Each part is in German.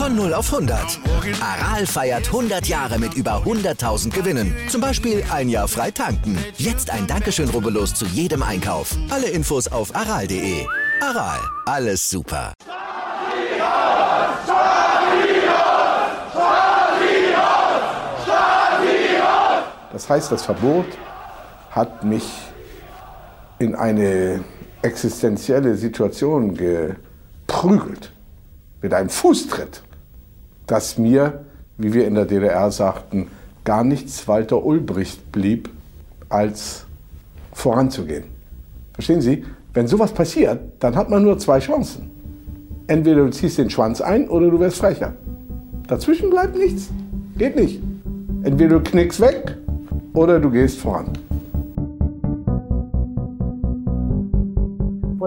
Von 0 auf 100. Aral feiert 100 Jahre mit über 100.000 Gewinnen. Zum Beispiel ein Jahr frei tanken. Jetzt ein Dankeschön, rubbellos zu jedem Einkauf. Alle Infos auf aral.de. Aral, alles super. Das heißt, das Verbot hat mich in eine existenzielle Situation geprügelt, mit einem Fußtritt, dass mir, wie wir in der DDR sagten, gar nichts Walter Ulbricht blieb, als voranzugehen. Verstehen Sie? Wenn sowas passiert, dann hat man nur zwei Chancen. Entweder du ziehst den Schwanz ein oder du wirst frecher. Dazwischen bleibt nichts. Geht nicht. Entweder du knickst weg oder du gehst voran.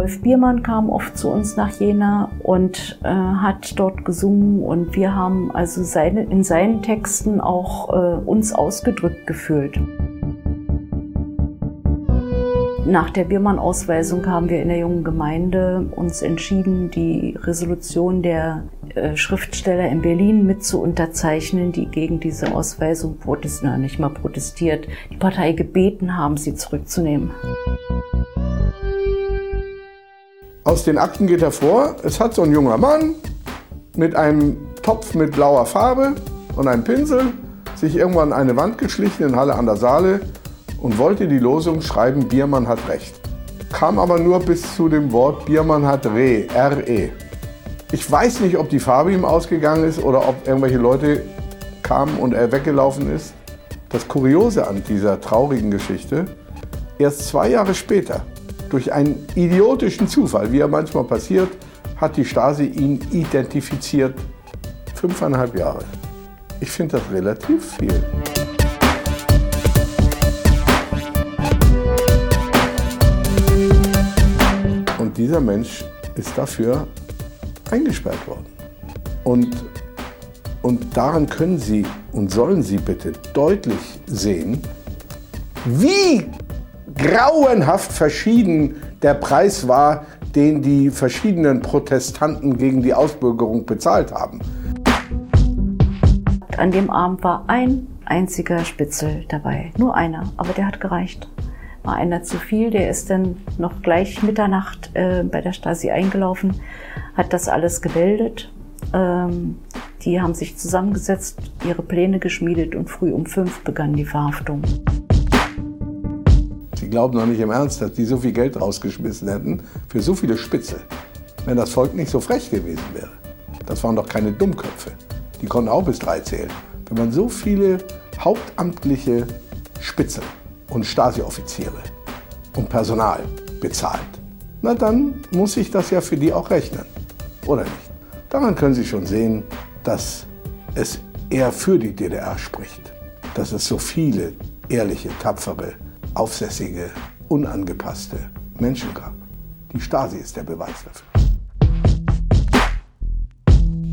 Wolf Biermann kam oft zu uns nach Jena und äh, hat dort gesungen und wir haben also seine, in seinen Texten auch äh, uns ausgedrückt gefühlt. Nach der Biermann-Ausweisung haben wir in der jungen Gemeinde uns entschieden, die Resolution der äh, Schriftsteller in Berlin mit zu unterzeichnen, die gegen diese Ausweisung protestieren, nicht mal protestiert, die Partei gebeten haben, sie zurückzunehmen. Aus den Akten geht hervor, es hat so ein junger Mann mit einem Topf mit blauer Farbe und einem Pinsel sich irgendwann an eine Wand geschlichen in Halle an der Saale und wollte die Losung schreiben, Biermann hat recht. Kam aber nur bis zu dem Wort Biermann hat Re, R-E. Ich weiß nicht, ob die Farbe ihm ausgegangen ist oder ob irgendwelche Leute kamen und er weggelaufen ist. Das Kuriose an dieser traurigen Geschichte, erst zwei Jahre später, durch einen idiotischen Zufall, wie er manchmal passiert, hat die Stasi ihn identifiziert. Fünfeinhalb Jahre. Ich finde das relativ viel. Und dieser Mensch ist dafür eingesperrt worden. Und, und daran können Sie und sollen Sie bitte deutlich sehen, wie grauenhaft verschieden der Preis war, den die verschiedenen Protestanten gegen die Ausbürgerung bezahlt haben. An dem Abend war ein einziger Spitzel dabei, nur einer, aber der hat gereicht war einer zu viel. Der ist dann noch gleich Mitternacht äh, bei der Stasi eingelaufen, hat das alles gemeldet. Ähm, die haben sich zusammengesetzt, ihre Pläne geschmiedet und früh um fünf begann die Verhaftung. Sie glauben doch nicht im Ernst, dass die so viel Geld rausgeschmissen hätten für so viele Spitzel, wenn das Volk nicht so frech gewesen wäre. Das waren doch keine Dummköpfe. Die konnten auch bis drei zählen. Wenn man so viele hauptamtliche Spitzel und Stasi-Offiziere und Personal bezahlt, na dann muss ich das ja für die auch rechnen, oder nicht? Daran können Sie schon sehen, dass es eher für die DDR spricht, dass es so viele ehrliche, tapfere, aufsässige, unangepasste Menschen gab. Die Stasi ist der Beweis dafür.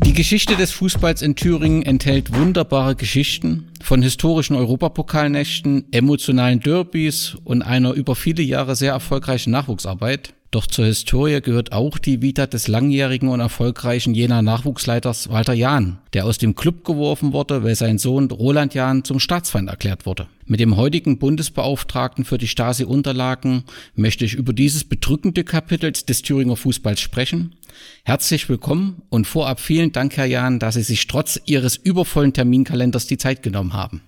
Die Geschichte des Fußballs in Thüringen enthält wunderbare Geschichten von historischen Europapokalnächten, emotionalen Derbys und einer über viele Jahre sehr erfolgreichen Nachwuchsarbeit. Doch zur Historie gehört auch die Vita des langjährigen und erfolgreichen Jener Nachwuchsleiters Walter Jahn, der aus dem Club geworfen wurde, weil sein Sohn Roland Jahn zum Staatsfeind erklärt wurde. Mit dem heutigen Bundesbeauftragten für die Stasi-Unterlagen möchte ich über dieses bedrückende Kapitel des Thüringer Fußballs sprechen. Herzlich willkommen und vorab vielen Dank, Herr Jahn, dass Sie sich trotz Ihres übervollen Terminkalenders die Zeit genommen haben.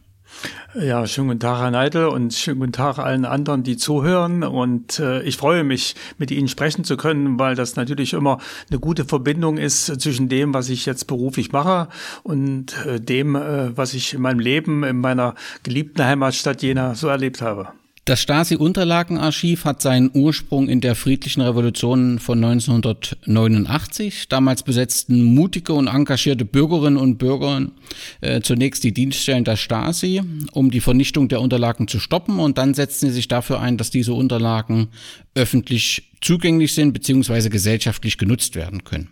Ja, schönen guten Tag, Herr Neidel, und schönen guten Tag allen anderen, die zuhören. Und äh, ich freue mich, mit Ihnen sprechen zu können, weil das natürlich immer eine gute Verbindung ist zwischen dem, was ich jetzt beruflich mache und äh, dem, äh, was ich in meinem Leben in meiner geliebten Heimatstadt Jena so erlebt habe. Das Stasi-Unterlagenarchiv hat seinen Ursprung in der friedlichen Revolution von 1989. Damals besetzten mutige und engagierte Bürgerinnen und Bürger äh, zunächst die Dienststellen der Stasi, um die Vernichtung der Unterlagen zu stoppen. Und dann setzten sie sich dafür ein, dass diese Unterlagen öffentlich zugänglich sind bzw. gesellschaftlich genutzt werden können.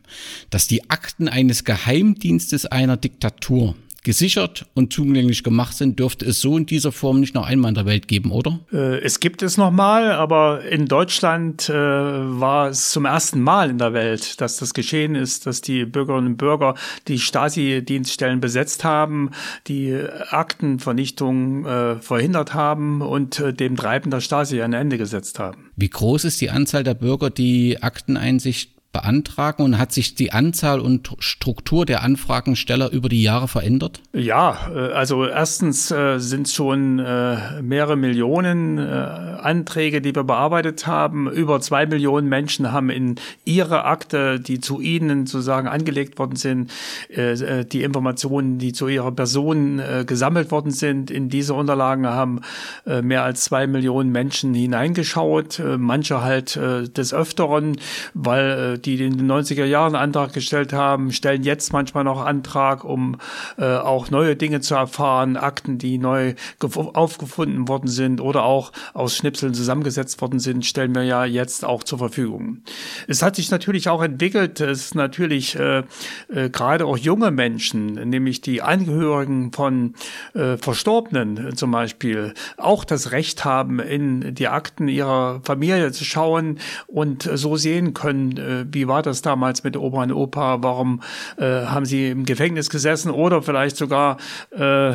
Dass die Akten eines Geheimdienstes einer Diktatur gesichert und zugänglich gemacht sind, dürfte es so in dieser Form nicht noch einmal in der Welt geben, oder? Äh, es gibt es nochmal, aber in Deutschland äh, war es zum ersten Mal in der Welt, dass das geschehen ist, dass die Bürgerinnen und Bürger die Stasi-Dienststellen besetzt haben, die Aktenvernichtung äh, verhindert haben und dem Treiben der Stasi ein Ende gesetzt haben. Wie groß ist die Anzahl der Bürger, die Akteneinsicht beantragen und hat sich die Anzahl und Struktur der Anfragensteller über die Jahre verändert? Ja, äh, also erstens äh, sind schon äh, mehrere Millionen Anträge, die wir bearbeitet haben. Über zwei Millionen Menschen haben in ihre Akte, die zu ihnen sozusagen angelegt worden sind, die Informationen, die zu ihrer Person gesammelt worden sind, in diese Unterlagen haben mehr als zwei Millionen Menschen hineingeschaut. Manche halt des Öfteren, weil die in den 90er Jahren Antrag gestellt haben, stellen jetzt manchmal noch Antrag, um äh, auch neue Dinge zu erfahren, Akten, die neu aufgefunden worden sind oder auch aus Schnipseln zusammengesetzt worden sind, stellen wir ja jetzt auch zur Verfügung. Es hat sich natürlich auch entwickelt, ist natürlich äh, äh, gerade auch junge Menschen, nämlich die Angehörigen von äh, Verstorbenen zum Beispiel, auch das Recht haben, in die Akten ihrer Familie zu schauen und so sehen können, äh, wie war das damals mit Opa und Opa? Warum äh, haben sie im Gefängnis gesessen oder vielleicht sogar äh,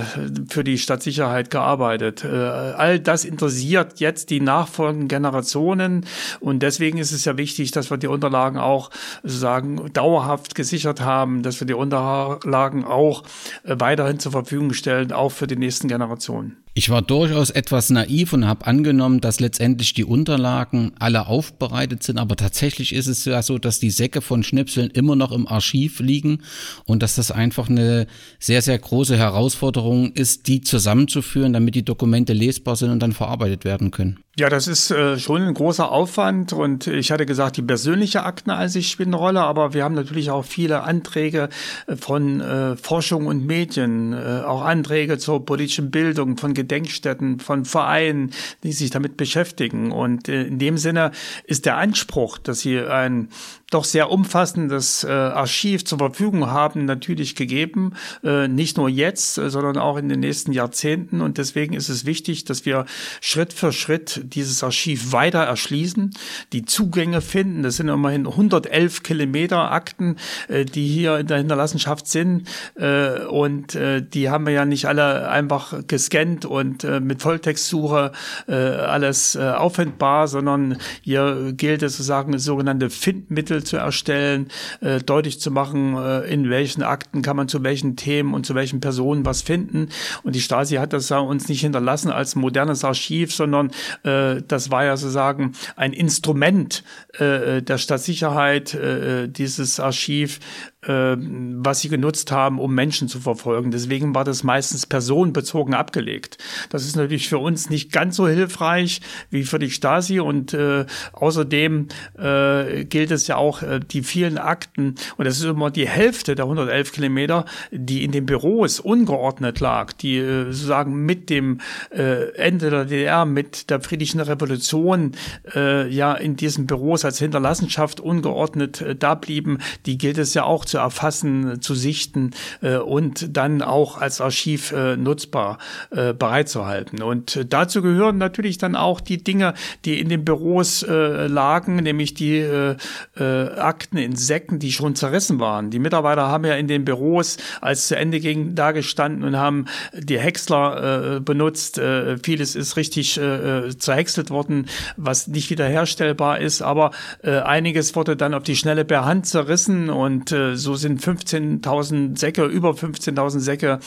für die Stadtsicherheit gearbeitet? Äh, all das interessiert jetzt die nachfolgenden Generationen und deswegen ist es ja wichtig, dass wir die Unterlagen auch sozusagen dauerhaft gesichert haben, dass wir die Unterlagen auch äh, weiterhin zur Verfügung stellen, auch für die nächsten Generationen. Ich war durchaus etwas naiv und habe angenommen, dass letztendlich die Unterlagen alle aufbereitet sind, aber tatsächlich ist es ja so, dass die Säcke von Schnipseln immer noch im Archiv liegen und dass das einfach eine sehr, sehr große Herausforderung ist, die zusammenzuführen, damit die Dokumente lesbar sind und dann verarbeitet werden können. Ja, das ist äh, schon ein großer Aufwand und ich hatte gesagt, die persönliche Akteneinsicht spielt eine Rolle, aber wir haben natürlich auch viele Anträge äh, von äh, Forschung und Medien, äh, auch Anträge zur politischen Bildung von Gedenkstätten, von Vereinen, die sich damit beschäftigen. Und äh, in dem Sinne ist der Anspruch, dass sie ein doch sehr umfassendes äh, Archiv zur Verfügung haben, natürlich gegeben, äh, nicht nur jetzt, äh, sondern auch in den nächsten Jahrzehnten. Und deswegen ist es wichtig, dass wir Schritt für Schritt dieses Archiv weiter erschließen, die Zugänge finden. Das sind immerhin 111 Kilometer Akten, äh, die hier in der Hinterlassenschaft sind. Äh, und äh, die haben wir ja nicht alle einfach gescannt und äh, mit Volltextsuche äh, alles äh, auffindbar, sondern hier gilt es sozusagen sogenannte Findmittel Artikel zu erstellen, äh, deutlich zu machen, äh, in welchen Akten kann man zu welchen Themen und zu welchen Personen was finden. Und die Stasi hat das ja uns nicht hinterlassen als modernes Archiv, sondern äh, das war ja sozusagen ein Instrument äh, der Stadtsicherheit, äh, dieses Archiv äh, was sie genutzt haben, um Menschen zu verfolgen. Deswegen war das meistens personenbezogen abgelegt. Das ist natürlich für uns nicht ganz so hilfreich wie für die Stasi und äh, außerdem äh, gilt es ja auch äh, die vielen Akten und das ist immer die Hälfte der 111 Kilometer, die in den Büros ungeordnet lag, die äh, sozusagen mit dem äh, Ende der DDR, mit der friedlichen Revolution äh, ja in diesen Büros als Hinterlassenschaft ungeordnet äh, da blieben, die gilt es ja auch zu zu erfassen, zu sichten äh, und dann auch als Archiv äh, nutzbar äh, bereitzuhalten. Und äh, dazu gehören natürlich dann auch die Dinge, die in den Büros äh, lagen, nämlich die äh, äh, Akten in Säcken, die schon zerrissen waren. Die Mitarbeiter haben ja in den Büros, als zu Ende ging, da gestanden und haben die Häcksler äh, benutzt. Äh, vieles ist richtig äh, äh zerhäckselt worden, was nicht wiederherstellbar ist, aber äh, einiges wurde dann auf die Schnelle per Hand zerrissen und äh, so sind 15.000 Säcke, über 15.000 Säcke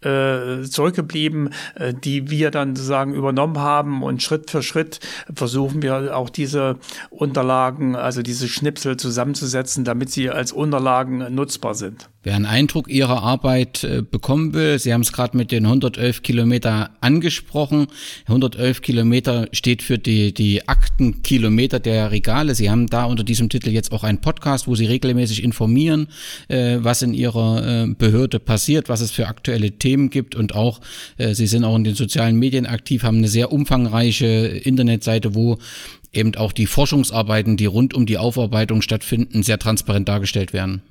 äh, zurückgeblieben, äh, die wir dann sozusagen übernommen haben und Schritt für Schritt versuchen wir auch diese Unterlagen, also diese Schnipsel zusammenzusetzen, damit sie als Unterlagen nutzbar sind. Wer einen Eindruck Ihrer Arbeit äh, bekommen will, Sie haben es gerade mit den 111 Kilometer angesprochen. 111 Kilometer steht für die, die Aktenkilometer der Regale. Sie haben da unter diesem Titel jetzt auch einen Podcast, wo Sie regelmäßig informieren, äh, was in Ihrer äh, Behörde passiert, was es für aktuelle Themen gibt und auch, äh, Sie sind auch in den sozialen Medien aktiv, haben eine sehr umfangreiche Internetseite, wo eben auch die Forschungsarbeiten, die rund um die Aufarbeitung stattfinden, sehr transparent dargestellt werden.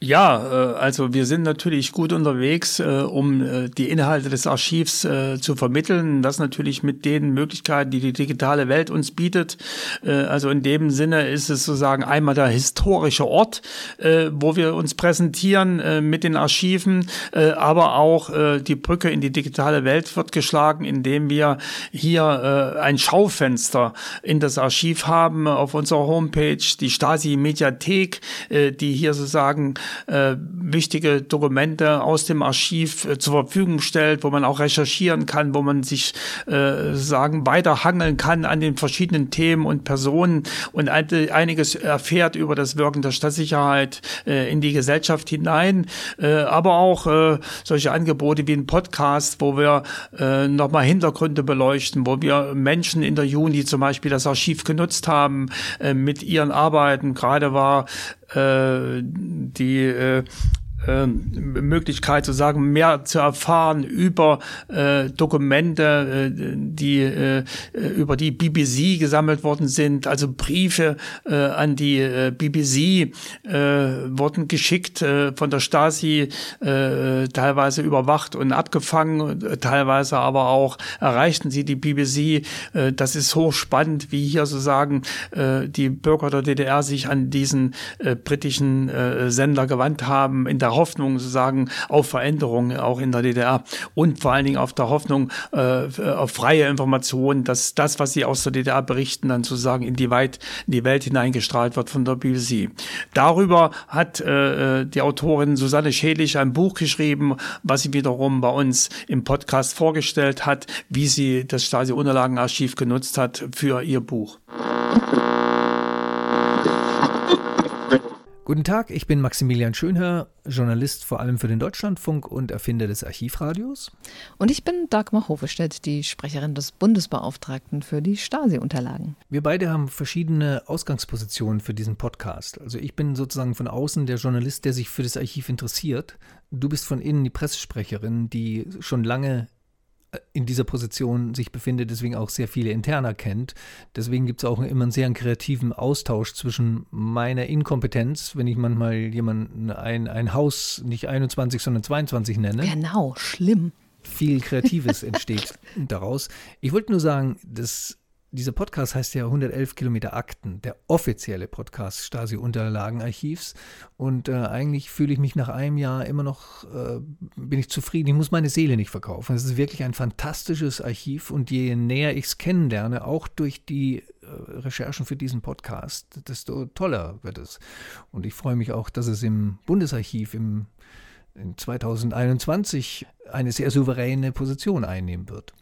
Ja, äh, also wir sind natürlich gut unterwegs, äh, um äh, die Inhalte des Archivs zu vermitteln. Das natürlich mit den Möglichkeiten, die die digitale Welt uns bietet. Also in dem Sinne ist es sozusagen einmal der historische Ort, wo wir uns präsentieren mit den Archiven, aber auch die Brücke in die digitale Welt wird geschlagen, indem wir hier ein Schaufenster in das Archiv haben auf unserer Homepage, die Stasi Mediathek, die hier sozusagen äh, wichtige Dokumente aus dem Archiv äh, zur Verfügung stellt, wo man auch recherchieren kann, wo man sich äh, sagen weiterhangeln kann an den verschiedenen Themen und Personen und einiges erfährt über das Wirken der Stadtsicherheit äh, in die Gesellschaft hinein, äh, aber auch äh, solche Angebote wie ein Podcast, wo wir äh, nochmal Hintergründe beleuchten, wo wir Menschen interviewen, die zum Beispiel das Archiv genutzt haben, äh, mit ihren Arbeiten. Gerade war äh, die äh, Möglichkeit zu sagen, mehr zu erfahren über äh, Dokumente, äh, die äh, über die BBC gesammelt worden sind, also Briefe äh, an die äh, BBC äh, wurden geschickt äh, von der Stasi, äh, teilweise überwacht und abgefangen, teilweise aber auch erreichten sie die BBC. Äh, das ist hochspannend, wie hier sozusagen äh, die Bürger der DDR sich an diesen äh, britischen äh, Sender gewandt haben in der der Hoffnung sozusagen auf Veränderungen auch in der DDR und vor allen Dingen auf der Hoffnung äh, auf freie Informationen, dass das, was sie aus der DDR berichten, dann sozusagen in die weit in die Welt hineingestrahlt wird von der BBC. Darüber hat äh, die Autorin Susanne Schädlich ein Buch geschrieben, was sie wiederum bei uns im Podcast vorgestellt hat, wie sie das Stasi-Unterlagenarchiv genutzt hat für ihr Buch. Guten Tag, ich bin Maximilian Schönherr, Journalist vor allem für den Deutschlandfunk und Erfinder des Archivradios. Und ich bin Dagmar Hofestedt, die Sprecherin des Bundesbeauftragten für die Stasi-Unterlagen. Wir beide haben verschiedene Ausgangspositionen für diesen Podcast. Also ich bin sozusagen von außen der Journalist, der sich für das Archiv interessiert. Du bist von innen die Pressesprecherin, die schon lange in dieser Position sich befindet, deswegen auch sehr viele Interner kennt. Deswegen gibt es auch immer einen sehr kreativen Austausch zwischen meiner Inkompetenz, wenn ich manchmal jemanden ein, ein Haus nicht 21, sondern 22 nenne. Genau, schlimm. Viel Kreatives entsteht daraus. Ich wollte nur sagen, dass dieser Podcast heißt ja 111 Kilometer Akten, der offizielle Podcast Stasi-Unterlagenarchivs. Und äh, eigentlich fühle ich mich nach einem Jahr immer noch, äh, bin ich zufrieden. Ich muss meine Seele nicht verkaufen. Es ist wirklich ein fantastisches Archiv und je näher ich es kennenlerne, auch durch die äh, Recherchen für diesen Podcast, desto toller wird es. Und ich freue mich auch, dass es im Bundesarchiv im in 2021 eine sehr souveräne Position einnehmen wird.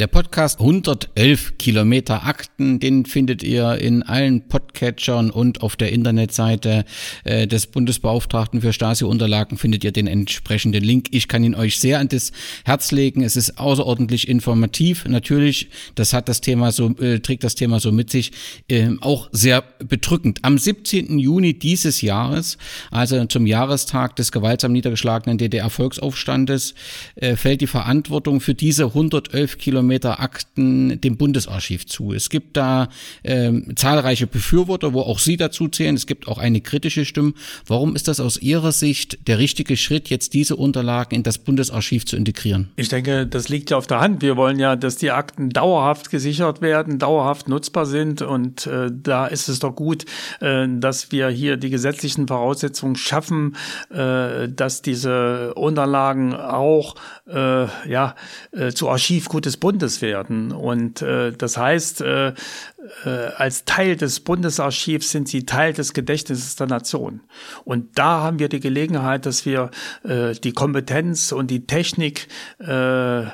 Der Podcast 111 Kilometer Akten, den findet ihr in allen Podcatchern und auf der Internetseite äh, des Bundesbeauftragten für Stasi-Unterlagen findet ihr den entsprechenden Link. Ich kann ihn euch sehr an das Herz legen. Es ist außerordentlich informativ. Natürlich, das hat das Thema so, äh, trägt das Thema so mit sich, äh, auch sehr bedrückend. Am 17. Juni dieses Jahres, also zum Jahrestag des gewaltsam niedergeschlagenen DDR-Volksaufstandes, äh, fällt die Verantwortung für diese 111 Kilometer Akten dem Bundesarchiv zu. Es gibt da äh, zahlreiche Befürworter, wo auch Sie dazu zählen. Es gibt auch eine kritische Stimme. Warum ist das aus Ihrer Sicht der richtige Schritt, jetzt diese Unterlagen in das Bundesarchiv zu integrieren? Ich denke, das liegt ja auf der Hand. Wir wollen ja, dass die Akten dauerhaft gesichert werden, dauerhaft nutzbar sind. Und äh, da ist es doch gut, äh, dass wir hier die gesetzlichen Voraussetzungen schaffen, äh, dass diese Unterlagen auch äh, ja, äh, zu Archivgut des Bundes werden. Und äh, das heißt, äh, äh, als Teil des Bundesarchivs sind sie Teil des Gedächtnisses der Nation. Und da haben wir die Gelegenheit, dass wir äh, die Kompetenz und die Technik äh, äh,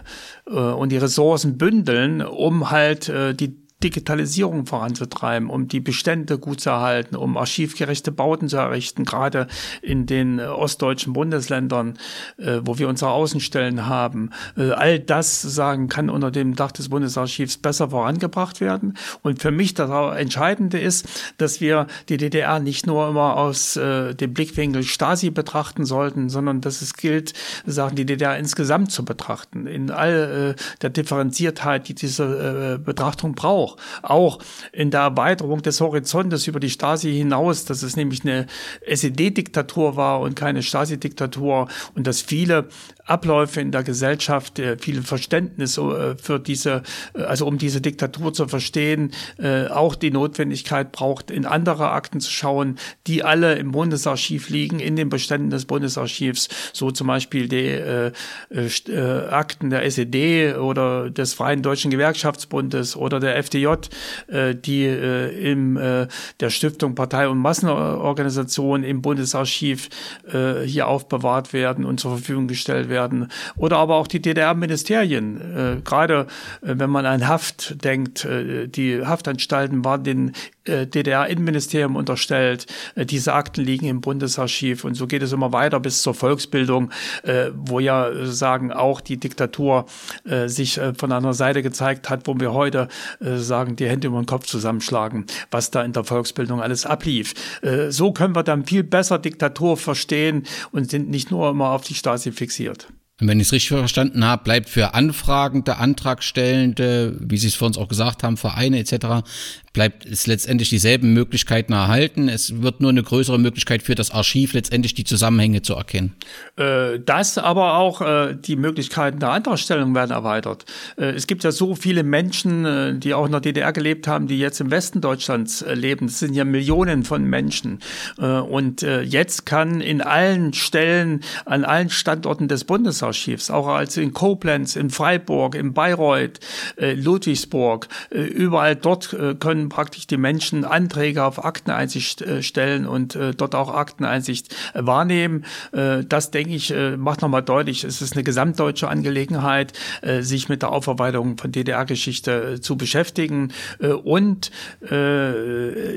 und die Ressourcen bündeln, um halt äh, die Digitalisierung voranzutreiben, um die Bestände gut zu erhalten, um archivgerechte Bauten zu errichten, gerade in den äh, ostdeutschen Bundesländern, äh, wo wir unsere Außenstellen haben. Äh, all das sagen kann unter dem Dach des Bundesarchivs besser vorangebracht werden. Und für mich das Entscheidende ist, dass wir die DDR nicht nur immer aus dem Blickwinkel Stasi betrachten sollten, sondern dass es gilt, sagen die DDR insgesamt zu betrachten, in all der Differenziertheit, die diese Betrachtung braucht auch, auch in der Erweiterung des Horizontes über die Stasi hinaus, dass es nämlich eine SED-Diktatur war und keine Stasi-Diktatur und dass viele Abläufe in der Gesellschaft, äh, viel Verständnis äh, für diese, äh, also um diese Diktatur zu verstehen, auch die Notwendigkeit braucht, in andere Akten zu schauen, die alle im Bundesarchiv liegen, in den Beständen des Bundesarchivs, so zum Beispiel die Akten der SED oder des Freien Deutschen Gewerkschaftsbundes oder der FDJ, die im der Stiftung Partei- und Massenorganisation im Bundesarchiv hier aufbewahrt werden und zur Verfügung gestellt werden werden. Oder aber auch die DDR-Ministerien. Äh, gerade äh, wenn man an Haft denkt, äh, die Haftanstalten waren den äh, DDR-Innenministerium unterstellt. Äh, diese Akten liegen im Bundesarchiv und so geht es immer weiter bis zur Volksbildung, äh, wo ja sagen auch die Diktatur sich von einer Seite gezeigt hat, wo wir heute sagen, die Hände über den Kopf zusammenschlagen, was da in der Volksbildung alles ablief. So können wir dann viel besser Diktatur verstehen und sind nicht nur immer auf die Stasi fixiert. Und wenn ich es richtig verstanden habe, bleibt für Anfragende, Antragstellende, wie Sie es vor uns auch gesagt haben, Vereine etc., bleibt es letztendlich dieselben Möglichkeiten erhalten. Es wird nur eine größere Möglichkeit für das Archiv letztendlich die Zusammenhänge zu erkennen. Äh, das, aber auch äh, die Möglichkeiten der Antragstellung werden erweitert. Äh, es gibt ja so viele Menschen, äh, die auch in der DDR gelebt haben, die jetzt im Westen Deutschlands äh, leben. Es sind ja Millionen von Menschen. Äh, und jetzt kann in allen Stellen, an allen Standorten des Bundesarchivs, auch als in Koblenz, in Freiburg, in Bayreuth, Ludwigsburg, überall dort können praktisch die Menschen Anträge auf Akteneinsicht äh, stellen und äh, dort auch Akteneinsicht äh, wahrnehmen. Das, denke ich, macht nochmal deutlich, es ist eine gesamtdeutsche Angelegenheit, sich mit der Aufarbeitung von DDR-Geschichte zu beschäftigen. und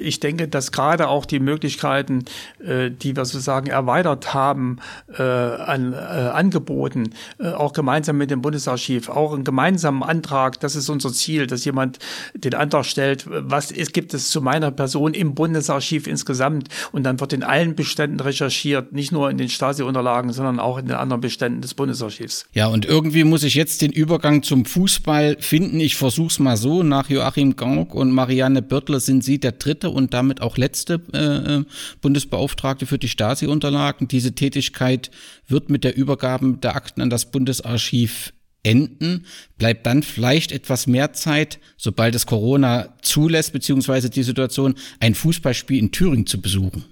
ich denke, dass gerade auch die Möglichkeiten, die wir sozusagen erweitert haben, an Angeboten, auch gemeinsam mit dem Bundesarchiv, auch einen gemeinsamen Antrag, das ist unser Ziel, dass jemand den Antrag stellt, was was ist, gibt es zu meiner Person im Bundesarchiv insgesamt und dann wird in allen Beständen recherchiert, nicht nur in den Stasi-Unterlagen, sondern auch in den anderen Beständen des Bundesarchivs. Ja, und irgendwie muss ich jetzt den Übergang zum Fußball finden. Ich versuche es mal so. Nach Joachim Gauck und Marianne Börtler sind Sie der dritte und damit auch letzte äh, äh Bundesbeauftragte für die Stasi-Unterlagen. Diese Tätigkeit wird mit der Übergabe der Akten an das Bundesarchiv enden, bleibt dann vielleicht etwas mehr Zeit, sobald es Corona zulässt, beziehungsweise die Situation, ein Fußballspiel in Thüringen zu besuchen.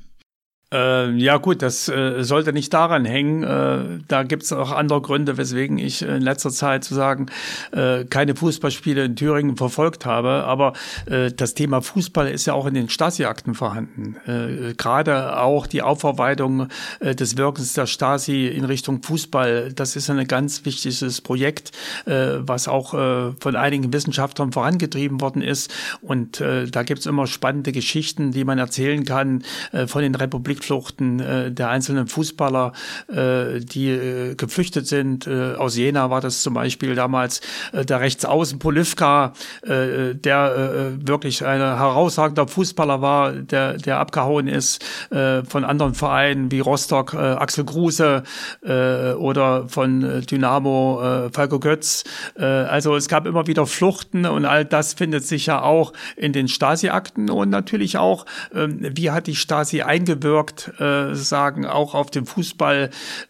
Äh, ja gut, das äh, sollte nicht daran hängen. Äh, da gibt es auch andere Gründe, weswegen ich in letzter Zeit zu sagen äh, keine Fußballspiele in Thüringen verfolgt habe. Aber äh, das Thema Fußball ist ja auch in den Stasi-Akten vorhanden. Äh, Gerade auch die Aufarbeitung des Wirkens der Stasi in Richtung Fußball, das ist ein ganz wichtiges Projekt, was auch von einigen Wissenschaftlern vorangetrieben worden ist. Und da gibt es immer spannende Geschichten, die man erzählen kann von den Republiken Fluchten äh, der einzelnen Fußballer, äh, die äh, geflüchtet sind. Äh, aus Jena war das zum Beispiel damals äh, der Rechtsaußen Polivka, äh, der äh, wirklich ein herausragender Fußballer war, der, der abgehauen ist äh, von anderen Vereinen wie Rostock, äh, Axel Kruse äh, oder von äh, Dynamo äh, Falco Götz. Äh, also es gab immer wieder Fluchten und all das findet sich ja auch in den Stasi-Akten und natürlich auch, äh, wie hat die Stasi eingewirkt Markt äh, sagen, auch auf dem Fußball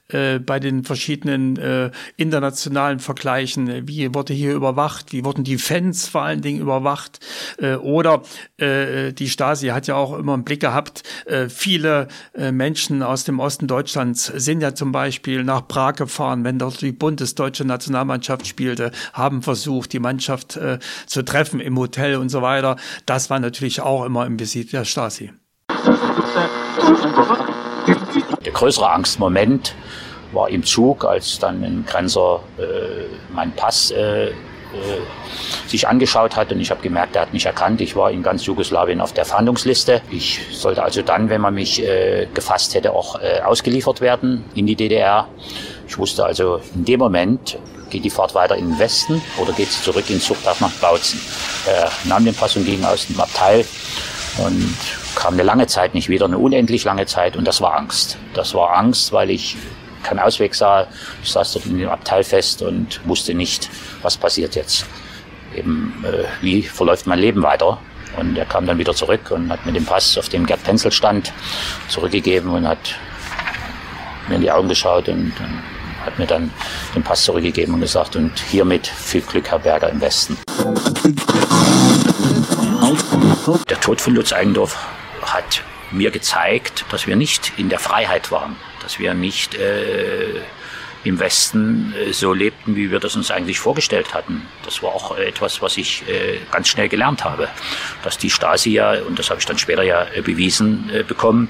äh, bei den verschiedenen äh, internationalen Vergleichen. Wie wurde hier überwacht? Wie wurden die Fans vor allen Dingen überwacht? Äh, oder äh, die Stasi hat ja auch immer einen Blick gehabt. Äh, viele äh, Menschen aus dem Osten Deutschlands sind ja zum Beispiel nach Prag gefahren, wenn dort die bundesdeutsche Nationalmannschaft spielte, haben versucht, die Mannschaft äh, zu treffen im Hotel und so weiter. Das war natürlich auch immer im Visit der Stasi. Der größere Angstmoment war im Zug, als dann ein Grenzer äh, meinen Pass äh, äh, sich angeschaut hat und ich habe gemerkt, er hat mich erkannt. Ich war in ganz Jugoslawien auf der Fahndungsliste. Ich sollte also dann, wenn man mich äh, gefasst hätte, auch äh, ausgeliefert werden in die DDR. Ich wusste also in dem Moment, geht die Fahrt weiter in den Westen oder geht sie zurück in Zuchthaft nach Bautzen. Er nahm den Pass und ging aus dem Abteil und kam eine lange Zeit nicht wieder, eine unendlich lange Zeit und das war Angst. Das war Angst, weil ich keinen Ausweg sah. Ich saß dort in dem Abteil fest und wusste nicht, was passiert jetzt. eben, äh, wie verläuft mein Leben weiter. Und er kam dann wieder zurück und hat mir den Pass, auf dem Gerd Penzel stand, zurückgegeben und hat mir in die Augen geschaut und, und hat mir dann den Pass zurückgegeben und gesagt, und hiermit viel Glück, Herr Berger, im Westen. Der Tod von Lutz Eigendorf hat mir gezeigt, dass wir nicht in der Freiheit waren, dass wir nicht äh, im Westen äh, so lebten, wie wir das uns eigentlich vorgestellt hatten. Das war auch etwas, was ich äh, ganz schnell gelernt habe, dass die Stasi ja, und das habe ich dann später ja äh, bewiesen bekommen,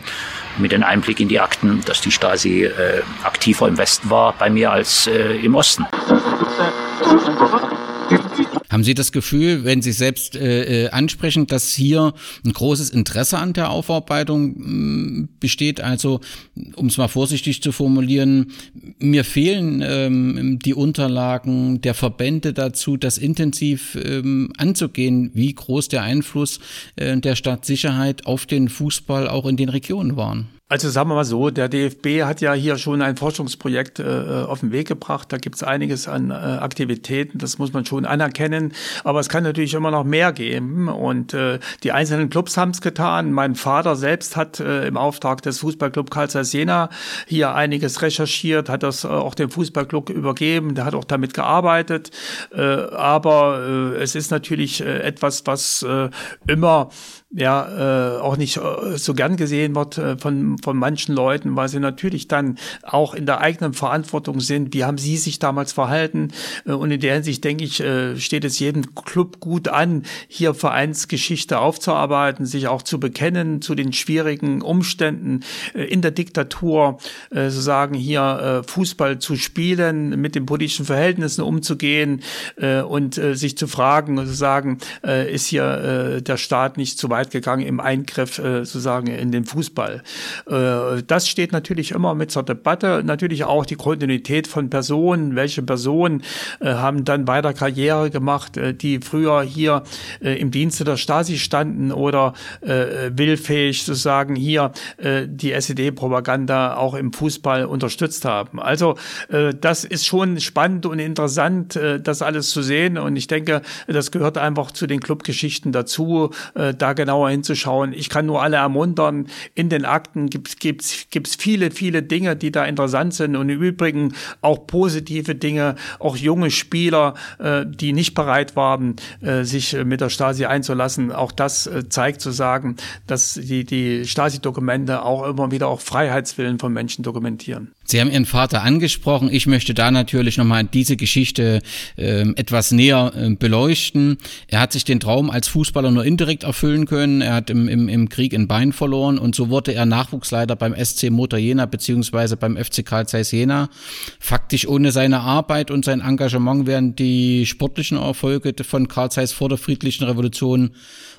mit dem Einblick in die Akten, dass die Stasi aktiver im Westen war bei mir als im Osten. Haben Sie das Gefühl, wenn Sie selbst äh, äh ansprechen, dass hier ein großes Interesse an der Aufarbeitung mh, mm, besteht? Also, um es mal vorsichtig zu formulieren, mir fehlen ähm, die Unterlagen der Verbände dazu, das intensiv ähm, anzugehen, wie groß der Einfluss äh, der Stadtsicherheit auf den Fußball auch in den Regionen waren. Also sagen wir mal so, der DFB hat ja hier schon ein Forschungsprojekt äh, auf den Weg gebracht. Da gibt es einiges an äh, Aktivitäten, das muss man schon anerkennen. Aber es kann natürlich immer noch mehr geben. Und äh, die einzelnen Clubs haben es getan. Mein Vater selbst hat äh, im Auftrag des Fußballclub Karl Jena hier einiges recherchiert, hat das äh, auch dem Fußballclub übergeben. Der hat auch damit gearbeitet. Äh, aber äh, es ist natürlich äh, etwas, was äh, immer ja äh, auch nicht äh, so gern gesehen wird äh, von, von manchen Leuten, weil sie natürlich dann auch in der eigenen Verantwortung sind. Wie haben sie sich damals verhalten? Äh, und in der Hinsicht, denke ich, steht es jedem Club gut an, hier Vereinsgeschichte aufzuarbeiten, sich auch zu bekennen zu den schwierigen Umständen in der Diktatur, sozusagen hier Fußball zu spielen, mit den politischen Verhältnissen umzugehen und sich zu fragen, sozusagen, ist hier der Staat nicht zu weit weit gegangen im Eingriff äh, sozusagen in den Fußball. Äh, das steht natürlich immer mit zur Debatte. Natürlich auch die Kontinuität von Personen. Welche Personen äh, haben dann weiter Karriere gemacht, äh, die früher hier äh, im Dienste der Stasi standen oder äh, willfähig sozusagen hier äh, die SED-Propaganda auch im Fußball unterstützt haben. Also äh, das ist schon spannend und interessant, äh, das alles zu sehen. Und ich denke, das gehört einfach zu den Clubgeschichten dazu, äh, da genauer hinzuschauen. Ich kann nur alle ermuntern. In den Akten gibt es gibt's viele, viele Dinge, die da interessant sind und im Übrigen auch positive Dinge, auch junge Spieler, äh, die nicht bereit waren, äh, sich mit der Stasi einzulassen. Auch das äh, zeigt zu sagen, dass die, die Stasi-Dokumente auch immer wieder auch Freiheitswillen von Menschen dokumentieren. Sie haben Ihren Vater angesprochen. Ich möchte da natürlich nochmal diese Geschichte äh, etwas näher äh, beleuchten. Er hat sich den Traum als Fußballer nur indirekt erfüllen können. Er hat im, im, im Krieg ein Bein verloren und so wurde er Nachwuchsleiter beim SC Motor Jena beziehungsweise beim FC Karl Zeiss Jena. Faktisch ohne seine Arbeit und sein Engagement wären die sportlichen Erfolge von Karl Zeiss vor der friedlichen Revolution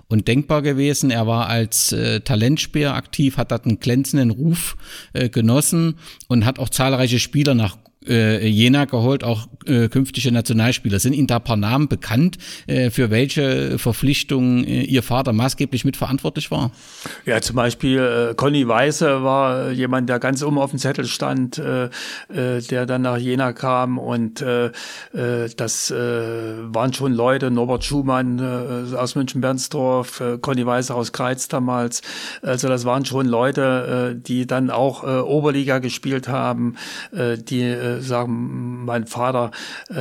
undenkbar gewesen. Er war als äh, Talentspeer aktiv, hat dort einen glänzenden Ruf äh, genossen und hat auch zahlreiche Spieler nach äh, Jena geholt, auch äh, künftige Nationalspieler. Sind Ihnen da paar Namen bekannt, äh, für welche Verpflichtungen äh, Ihr Vater maßgeblich mitverantwortlich war? Ja, zum Beispiel äh, Conny Weiße war jemand, der ganz oben auf dem Zettel stand, äh, äh, der dann nach Jena kam und äh, äh, das äh, waren schon Leute, Norbert Schumann äh, aus München-Bernsdorf, äh, Conny Weiße aus Kreiz damals. Also das waren schon Leute, äh, die dann auch äh, Oberliga gespielt haben, äh, die äh, sagen, mein Vater äh,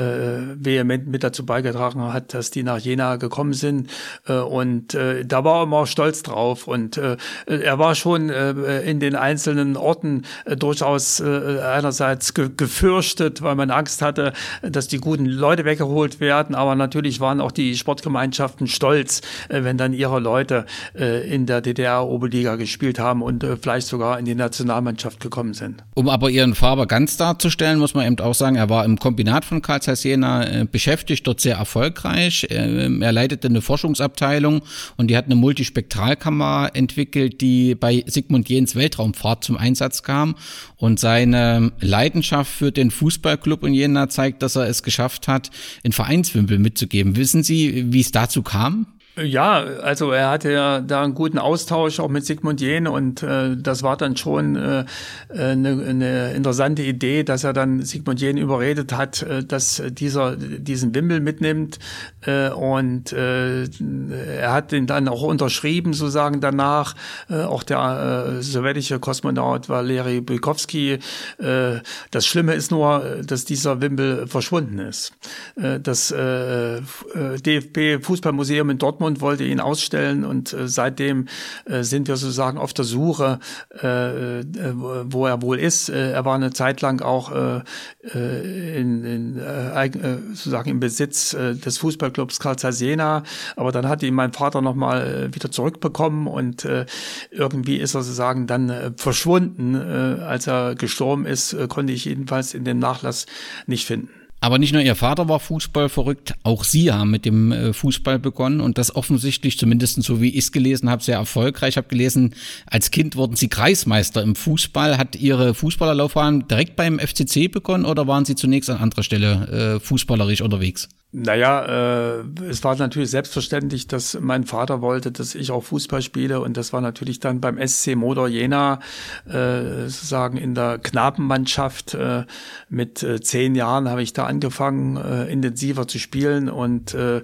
vehement mit dazu beigetragen hat, dass die nach Jena gekommen sind. Äh, und äh, da war er immer stolz drauf. Und äh, er war schon äh, in den einzelnen Orten äh, durchaus äh, einerseits ge gefürchtet, weil man Angst hatte, dass die guten Leute weggeholt werden. Aber natürlich waren auch die Sportgemeinschaften stolz, äh, wenn dann ihre Leute äh, in der DDR-Oberliga gespielt haben und äh, vielleicht sogar in die Nationalmannschaft gekommen sind. Um aber Ihren Vater ganz darzustellen, muss man eben auch sagen, er war im Kombinat von Karl Zeiss Jena äh, beschäftigt, dort sehr erfolgreich. Äh, er leitete eine Forschungsabteilung und die hat eine Multispektralkamera entwickelt, die bei Sigmund Jens Weltraumfahrt zum Einsatz kam. Und seine Leidenschaft für den Fußballclub in Jena zeigt, dass er es geschafft hat, in Vereinswimpel mitzugeben. Wissen Sie, wie es dazu kam? Ja, also er hatte ja da einen guten Austausch auch mit Sigmund Jähn und äh, das war dann schon äh, eine, eine interessante Idee, dass er dann Sigmund Jähn überredet hat, äh, dass dieser diesen Wimbel mitnimmt äh, und äh, er hat den dann auch unterschrieben, sozusagen danach. Äh, auch der äh, sowjetische Kosmonaut Valeri Bykowski. Äh, das Schlimme ist nur, dass dieser Wimbel verschwunden ist. Äh, das äh, DFB Fußballmuseum in Dortmund und wollte ihn ausstellen und äh, seitdem äh, sind wir sozusagen auf der Suche, äh, äh wo er wohl ist. Äh, er war eine Zeit lang auch äh, in, in äh, sozusagen im Besitz äh, des Fußballclubs Karl Jena, aber dann hat ihn mein Vater nochmal wieder zurückbekommen und äh, irgendwie ist er sozusagen dann äh, verschwunden. Äh, als er gestorben ist, äh, konnte ich jedenfalls in dem Nachlass nicht finden. Aber nicht nur Ihr Vater war Fußball verrückt, auch Sie haben mit dem äh, Fußball begonnen und das offensichtlich, zumindest so wie ich es gelesen habe, sehr erfolgreich. Ich habe gelesen, als Kind wurden Sie Kreismeister im Fußball. Hat Ihre Fußballerlaufbahn direkt beim FCC begonnen oder waren Sie zunächst an anderer Stelle äh, fußballerisch unterwegs? Naja, äh, es war natürlich selbstverständlich, dass mein Vater wollte, dass ich auch Fußball spiele. Und das war natürlich dann beim SC Motor Jena äh, sozusagen in der Knabenmannschaft. Äh, mit äh, zehn Jahren habe ich da angefangen, äh, intensiver zu spielen. Und äh,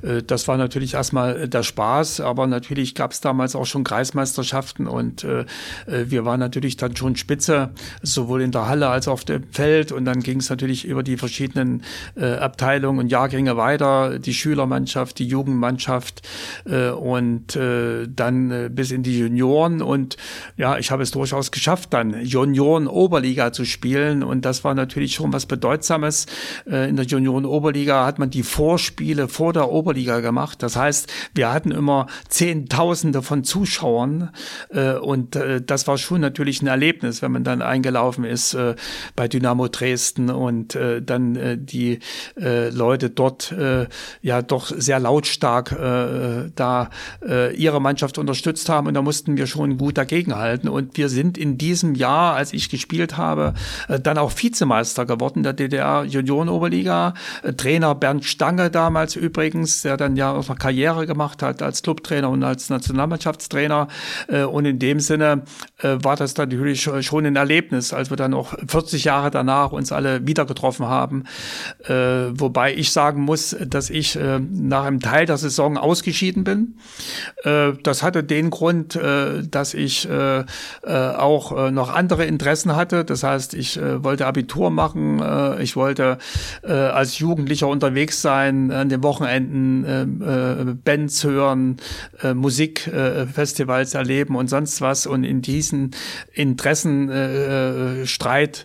äh, das war natürlich erstmal der Spaß, aber natürlich gab es damals auch schon Kreismeisterschaften. Und äh, äh, wir waren natürlich dann schon Spitze, sowohl in der Halle als auch auf dem Feld. Und dann ging es natürlich über die verschiedenen äh, Abteilungen und Jahre Jahrgänge weiter, die Schülermannschaft, die Jugendmannschaft äh, und äh, dann äh, bis in die Junioren. Und ja, ich habe es durchaus geschafft, dann Junioren-Oberliga zu spielen. Und das war natürlich schon was Bedeutsames. Äh, in der Junioren-Oberliga hat man die Vorspiele vor der Oberliga gemacht. Das heißt, wir hatten immer Zehntausende von Zuschauern. Äh, und äh, das war schon natürlich ein Erlebnis, wenn man dann eingelaufen ist äh, bei Dynamo Dresden und äh, dann äh, die äh, Leute dort äh, ja doch sehr lautstark äh, da äh, ihre Mannschaft unterstützt haben. Und da mussten wir schon gut dagegenhalten und wir sind in diesem Jahr, als ich gespielt habe, äh, dann auch Vizemeister geworden der DDR Juniorenoberliga. Äh, Trainer Bernd Stange damals übrigens, der dann ja auch Karriere gemacht hat als Clubtrainer und als Nationalmannschaftstrainer. Äh, und in dem Sinne äh, war das natürlich schon ein Erlebnis, als wir dann auch 40 Jahre danach uns alle wieder getroffen haben, äh, wobei ich sagen muss, dass ich äh, nach einem Teil der Saison ausgeschieden bin. Äh, das hatte den Grund, äh, dass ich äh, äh, auch äh, noch andere Interessen hatte. Das heißt, ich wollte Abitur machen, ich wollte als Jugendlicher unterwegs sein, an den Wochenenden Bands hören, Musikfestivals erleben und sonst was. Und in diesen Interessenstreit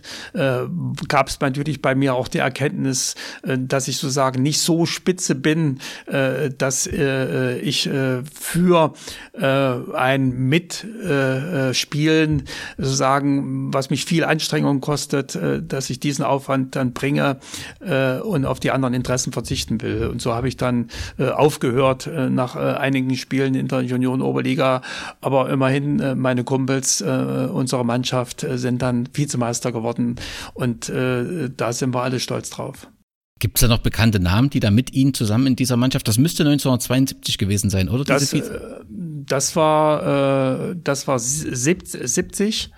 gab es natürlich bei mir auch die Erkenntnis, dass ich sozusagen sozusagen nicht so spitze bin, äh, dass äh, ich äh, für äh, ein Mitspielen äh, sozusagen, was mich viel Anstrengung kostet, äh, dass ich diesen Aufwand dann bringe äh, und auf die anderen Interessen verzichten will. Und so habe ich dann äh, aufgehört äh, nach äh, einigen Spielen in der Union Oberliga. Aber immerhin äh, meine Kumpels, äh, unsere Mannschaft äh, sind dann Vizemeister geworden und äh, da sind wir alle stolz drauf. Gibt es da noch bekannte Namen, die da mit Ihnen zusammen in dieser Mannschaft? Das müsste 1972 gewesen sein, oder? Das, äh, das war äh, das war 70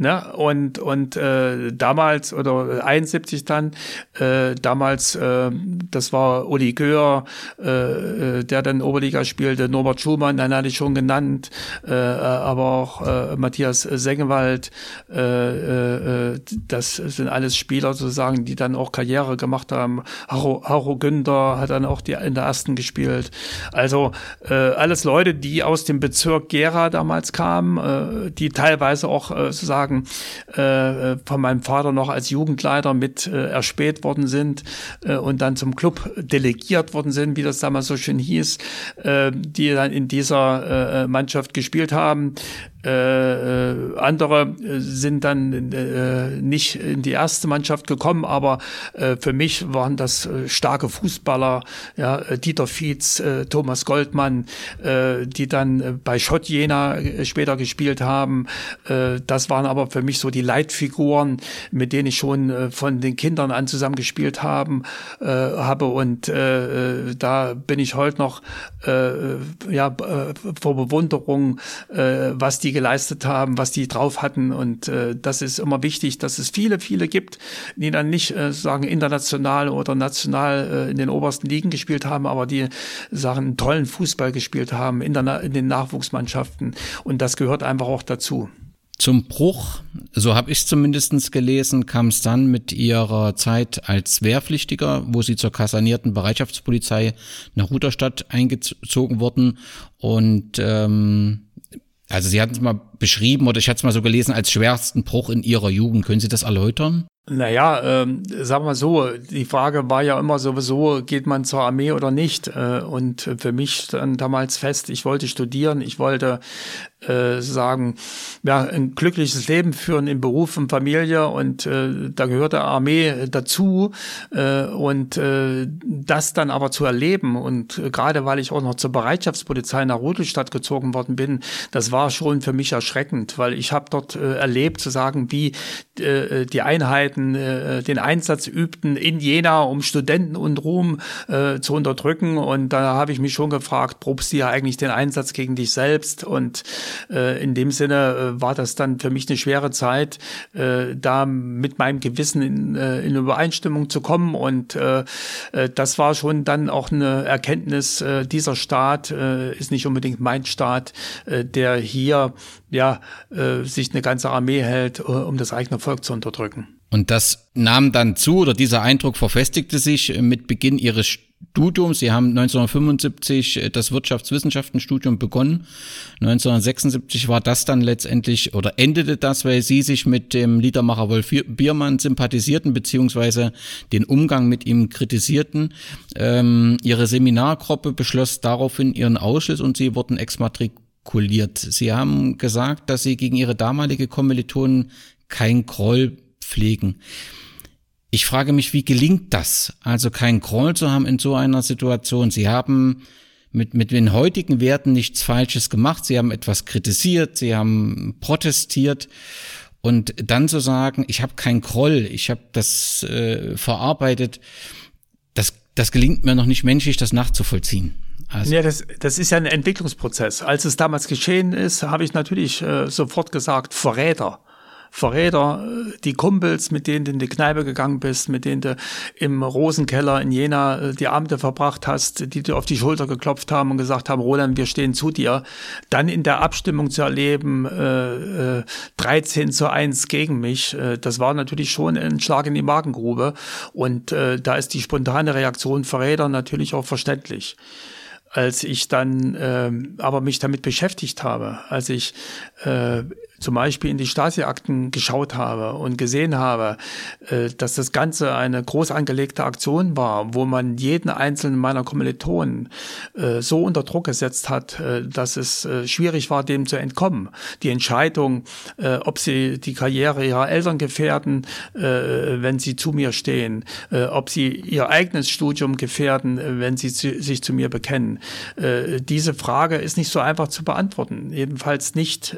Ne? Und, und äh, damals, oder 71 dann, äh, damals, äh, das war Uli Göhr, äh, äh, der dann Oberliga spielte, Norbert Schumann, den hatte ich schon genannt, äh, aber auch äh, Matthias Sengewald, äh, äh, das sind alles Spieler sozusagen, die dann auch Karriere gemacht haben. Haro, Haro Günther hat dann auch die in der ersten gespielt. Also äh, alles Leute, die aus dem Bezirk Gera damals kamen, äh, die teilweise auch äh, sozusagen sozusagen äh, von meinem Vater noch als Jugendleiter mit äh, erspäht worden sind äh, und dann zum Club delegiert worden sind, wie das damals so schön hieß, äh, die dann in dieser äh, Mannschaft gespielt haben. Äh, äh, andere sind dann äh, nicht in die erste Mannschaft gekommen, aber äh, für mich waren das äh, starke Fußballer, ja, äh, Dieter Fietz, äh, Thomas Goldmann, äh, die dann äh, bei Schott Jena äh, später gespielt haben. Äh, das waren aber für mich so die Leitfiguren, mit denen ich schon äh, von den Kindern an zusammen gespielt haben, äh, habe und äh, da bin ich heute noch äh, ja äh, vor Bewunderung, äh, was die geleistet haben, was die drauf hatten und äh, das ist immer wichtig, dass es viele, viele gibt, die dann nicht äh, sagen international oder national äh, in den obersten Ligen gespielt haben, aber die sagen tollen Fußball gespielt haben in, der, in den Nachwuchsmannschaften und das gehört einfach auch dazu. Zum Bruch, so habe ich zumindest gelesen, kam es dann mit ihrer Zeit als Wehrpflichtiger, wo sie zur kasernierten Bereitschaftspolizei nach Ruderstadt eingezogen wurden. Und ähm, also sie hatten es mal beschrieben oder ich hatte es mal so gelesen als schwersten Bruch in ihrer Jugend. Können Sie das erläutern? Naja, ähm, sagen wir so, die Frage war ja immer sowieso, geht man zur Armee oder nicht? Äh, und für mich stand damals fest, ich wollte studieren, ich wollte äh, sagen, ja, ein glückliches Leben führen in Beruf und Familie und äh, da gehört der Armee dazu äh, und äh, das dann aber zu erleben. Und äh, gerade weil ich auch noch zur Bereitschaftspolizei nach Rudolstadt gezogen worden bin, das war schon für mich erschreckend, weil ich habe dort äh, erlebt zu sagen, wie äh, die Einheiten äh, den Einsatz übten in Jena, um Studenten und Ruhm äh, zu unterdrücken. Und da habe ich mich schon gefragt, probst du ja eigentlich den Einsatz gegen dich selbst? Und äh, in dem Sinne äh, war das dann für mich eine schwere Zeit, äh, da mit meinem Gewissen in, äh, in Übereinstimmung zu kommen. Und äh, äh, das war schon dann auch eine Erkenntnis, dieser Staat ist nicht unbedingt mein Staat, der hier ja sich eine ganze Armee hält, um das eigene Volk zu unterdrücken. Und das nahm dann zu, oder dieser Eindruck verfestigte sich mit Beginn ihres Studiums. Sie haben 1975 äh, das Wirtschaftswissenschaftenstudium begonnen. 1976 war das dann letztendlich oder endete das, weil Sie sich mit dem Liedermacher Wolf Biermann sympathisierten beziehungsweise den Umgang mit ihm kritisierten. Ähm, ihre Seminargruppe beschloss daraufhin ihren Ausschluss und Sie wurden exmatrikuliert. Sie haben gesagt, dass Sie gegen Ihre damalige Kommilitonen kein Groll pflegen. Ich frage mich, wie gelingt das? Also kein Groll zu haben in so einer Situation. Sie haben mit, mit den heutigen Werten nichts Falsches gemacht. Sie haben etwas kritisiert, sie haben protestiert. Und dann zu sagen, ich habe kein Groll, ich habe das äh, verarbeitet, das, das gelingt mir noch nicht menschlich, das nachzuvollziehen. Also. Ja, das, das ist ja ein Entwicklungsprozess. Als es damals geschehen ist, habe ich natürlich äh, sofort gesagt, Verräter. Verräter, die Kumpels, mit denen du in die Kneipe gegangen bist, mit denen du im Rosenkeller in Jena äh, die Abende verbracht hast, die dir auf die Schulter geklopft haben und gesagt haben, Roland, wir stehen zu dir, dann in der Abstimmung zu erleben, äh, äh, 13 zu 1 gegen mich, äh, das war natürlich schon ein Schlag in die Magengrube. Und äh, da ist die spontane Reaktion Verräter natürlich auch verständlich. Als ich dann äh, aber mich damit beschäftigt habe, als ich äh, zum Beispiel in die Stasi-Akten geschaut habe und gesehen habe, äh, dass das Ganze eine groß angelegte Aktion war, wo man jeden einzelnen meiner Kommilitonen äh, so unter Druck gesetzt hat, äh, dass es schwierig war, dem zu entkommen. Die Entscheidung, ob sie die Karriere ihrer Eltern gefährden, wenn sie zu mir stehen, ob sie ihr eigenes Studium gefährden, wenn sie sich zu mir bekennen. Diese Frage ist nicht so einfach zu beantworten. Jedenfalls nicht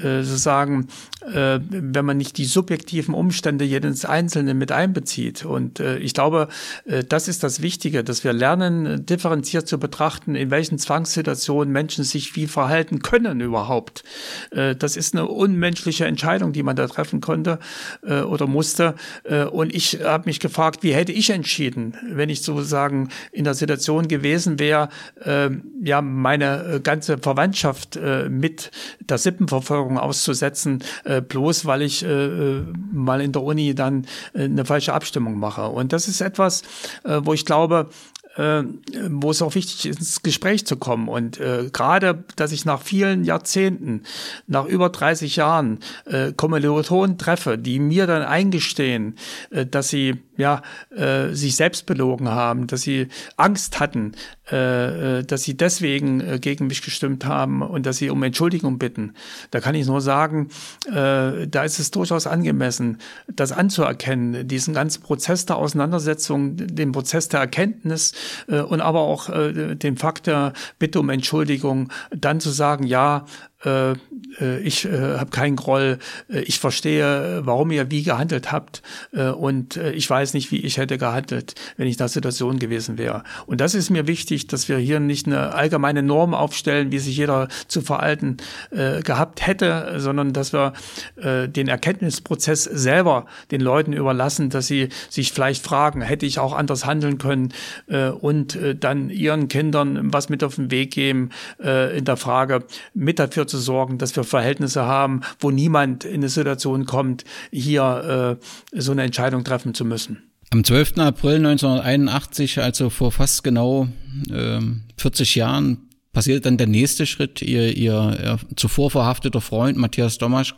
sozusagen, äh, wenn man nicht die subjektiven Umstände jedes Einzelnen mit einbezieht. Und äh, ich glaube, äh, das ist das Wichtige, dass wir lernen, differenziert zu betrachten, in welchen Zwangssituationen Menschen sich wie verhalten können überhaupt. Äh, das ist eine unmenschliche Entscheidung, die man da treffen konnte äh, oder musste. Äh, und ich habe mich gefragt, wie hätte ich entschieden, wenn ich sozusagen in der Situation gewesen wäre, äh, ja, meine äh, ganze Verwandtschaft äh, mit der Sippenverfolgung Verfolgung auszusetzen, äh, bloß weil ich äh, äh, mal in der Uni dann äh, eine falsche Abstimmung mache. Und das ist etwas, äh, wo ich glaube, äh, wo es auch wichtig ist, ins Gespräch zu kommen. Und äh, gerade, dass ich nach vielen Jahrzehnten, nach über 30 Jahren, äh, Kommilitonen treffe, die mir dann eingestehen, äh, dass sie ja äh, sich selbst belogen haben, dass sie Angst hatten, dass sie deswegen äh, gegen mich gestimmt haben und dass sie um Entschuldigung bitten. Da kann ich nur sagen, äh, da ist es durchaus angemessen, das anzuerkennen, diesen ganzen Prozess der Auseinandersetzung, den Prozess der Erkenntnis äh, und aber auch äh, den Fakt der Bitte um Entschuldigung, dann zu sagen, ja, äh, äh, ich äh, habe keinen Groll, äh, ich verstehe, warum ihr wie gehandelt habt äh, und äh, ich weiß nicht, wie ich hätte gehandelt, wenn ich in der Situation gewesen wäre. Und das ist mir wichtig, dass wir hier nicht eine allgemeine Norm aufstellen, wie sich jeder zu verhalten äh, gehabt hätte, sondern dass wir äh, den Erkenntnisprozess selber den Leuten überlassen, dass sie sich vielleicht fragen, hätte ich auch anders handeln können äh, und äh, dann ihren Kindern was mit auf den Weg geben äh, in der Frage, mit dafür zu sorgen, dass wir Verhältnisse haben, wo niemand in eine Situation kommt, hier äh, so eine Entscheidung treffen zu müssen. Am 12. April 1981, also vor fast genau äh, 40 Jahren, passiert dann der nächste Schritt. Ihr, ihr, ihr zuvor verhafteter Freund Matthias Domasch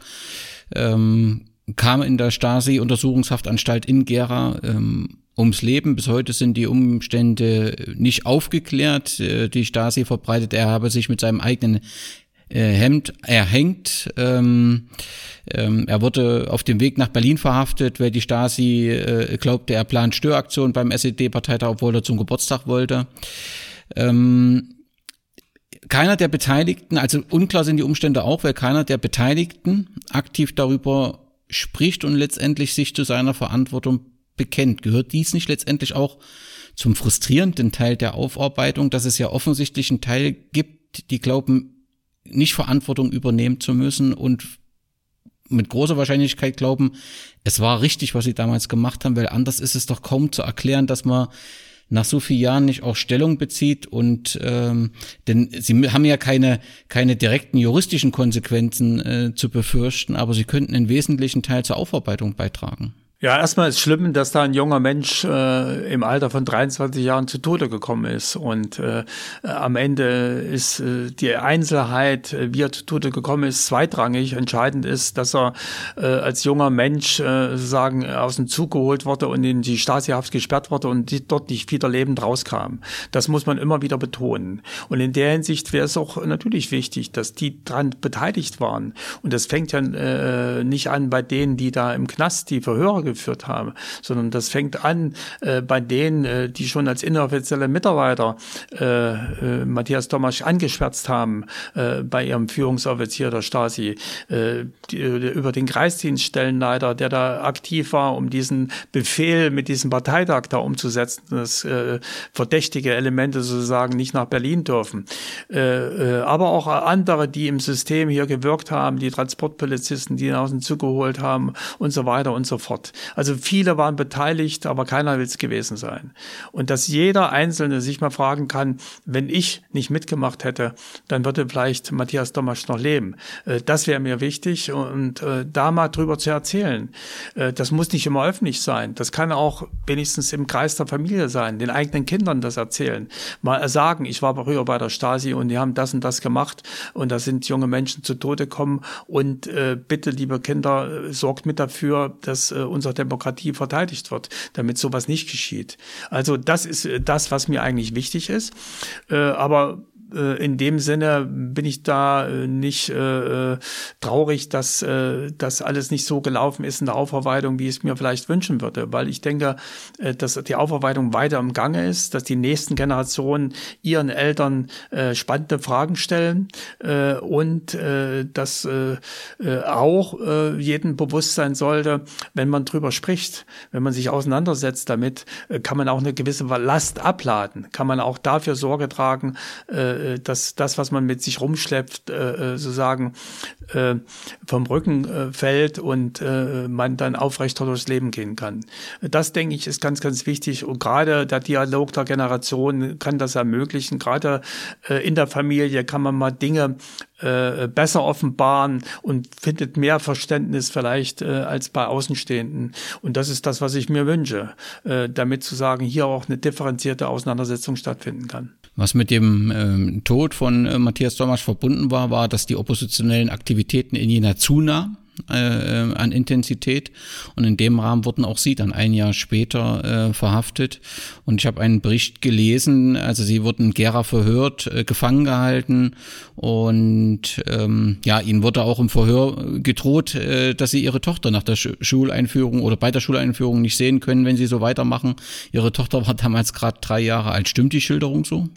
ähm, kam in der Stasi-Untersuchungshaftanstalt in Gera ähm, ums Leben. Bis heute sind die Umstände nicht aufgeklärt. Äh, die Stasi verbreitet, er habe sich mit seinem eigenen Hemd erhängt. Ähm, ähm, er wurde auf dem Weg nach Berlin verhaftet, weil die Stasi äh, glaubte, er plant Störaktionen beim SED-Parteitag, obwohl er zum Geburtstag wollte. Ähm, keiner der Beteiligten, also unklar sind die Umstände auch, weil keiner der Beteiligten aktiv darüber spricht und letztendlich sich zu seiner Verantwortung bekennt. Gehört dies nicht letztendlich auch zum frustrierenden Teil der Aufarbeitung, dass es ja offensichtlich einen Teil gibt, die glauben, nicht Verantwortung übernehmen zu müssen und mit großer Wahrscheinlichkeit glauben, es war richtig, was sie damals gemacht haben, weil anders ist es doch kaum zu erklären, dass man nach so vielen Jahren nicht auch Stellung bezieht und ähm, denn sie haben ja keine keine direkten juristischen Konsequenzen äh, zu befürchten, aber sie könnten einen wesentlichen Teil zur Aufarbeitung beitragen. Ja, erstmal ist schlimm, dass da ein junger Mensch äh, im Alter von 23 Jahren zu Tode gekommen ist. Und äh, am Ende ist äh, die Einzelheit, äh, wie er zu Tode gekommen ist, zweitrangig. Entscheidend ist, dass er äh, als junger Mensch äh, sozusagen aus dem Zug geholt wurde und in die Stasihaft gesperrt wurde und die, dort nicht wieder lebend rauskam. Das muss man immer wieder betonen. Und in der Hinsicht wäre es auch natürlich wichtig, dass die dran beteiligt waren. Und das fängt ja äh, nicht an bei denen, die da im Knast die Verhörer geführt habe, sondern das fängt an äh, bei denen, äh, die schon als inoffizielle Mitarbeiter äh, äh, Matthias Tomasch angeschwärzt haben äh, bei ihrem Führungsoffizier der Stasi, äh, die, über den Kreisdienststellenleiter, der da aktiv war, um diesen Befehl mit diesem Parteitag da umzusetzen, dass verdächtige Elemente sozusagen nicht nach Berlin dürfen. Aber auch andere, die im System hier gewirkt haben, die Transportpolizisten, die ihn aus dem Zug geholt haben und so weiter und so fort. Also viele waren beteiligt, aber keiner will es gewesen sein. Und dass jeder Einzelne sich mal fragen kann, wenn ich nicht mitgemacht hätte, dann würde vielleicht Matthias Domasch noch leben. Äh, das wäre mir wichtig und äh, da mal drüber zu erzählen. Äh, das muss nicht immer öffentlich sein. Das kann auch wenigstens im Kreis der Familie sein, den eigenen Kindern das erzählen. Mal sagen, ich war früher bei der Stasi und die haben das und das gemacht und da sind junge Menschen zu Tode gekommen und bitte, liebe Kinder, sorgt mit dafür, dass unser Demokratie verteidigt wird, damit sowas nicht geschieht. Also das ist äh, das, was mir eigentlich wichtig ist. Äh, aber äh, in dem Sinne bin ich da äh, nicht äh, traurig, dass äh, das alles nicht so gelaufen ist in der Aufarbeitung, wie ich es mir vielleicht wünschen würde, weil ich denke, äh, dass die Aufarbeitung weiter im Gange ist, dass die nächsten Generationen ihren Eltern äh, spannende Fragen stellen äh, und äh, dass äh, äh, auch äh, jedem bewusst sein sollte, wenn man drüber spricht, wenn man sich auseinandersetzt damit, äh, kann man auch eine gewisse Last abladen, kann man auch dafür Sorge tragen, äh, äh, dass das, was man mit sich rumschleppt, äh, äh, sozusagen äh, vom Rücken äh, fällt und äh, man dann aufrechter durchs Leben gehen kann. Das, denke ich, ist ganz, ganz wichtig. Und gerade der Dialog der Generation kann das ermöglichen. Gerade äh, in der Familie kann man mal Dinge äh, besser offenbaren und findet mehr Verständnis vielleicht äh, als bei Außenstehenden. Und das ist das, was ich mir wünsche, äh, damit zu sagen, hier auch eine differenzierte Auseinandersetzung stattfinden kann. Was mit dem ähm, Tod von äh, Matthias Domasch verbunden war, war, dass die oppositionellen Aktivitäten in Jena zunahmen. Äh, an Intensität. Und in dem Rahmen wurden auch sie dann ein Jahr später äh, verhaftet. Und ich habe einen Bericht gelesen, also sie wurden in Gera verhört, äh, gefangen gehalten und ähm, ja, ihnen wurde auch im Verhör gedroht, äh, dass sie ihre Tochter nach der Sch Schuleinführung oder bei der Schuleinführung nicht sehen können, wenn sie so weitermachen. Ihre Tochter war damals gerade drei Jahre alt. Stimmt die Schilderung so?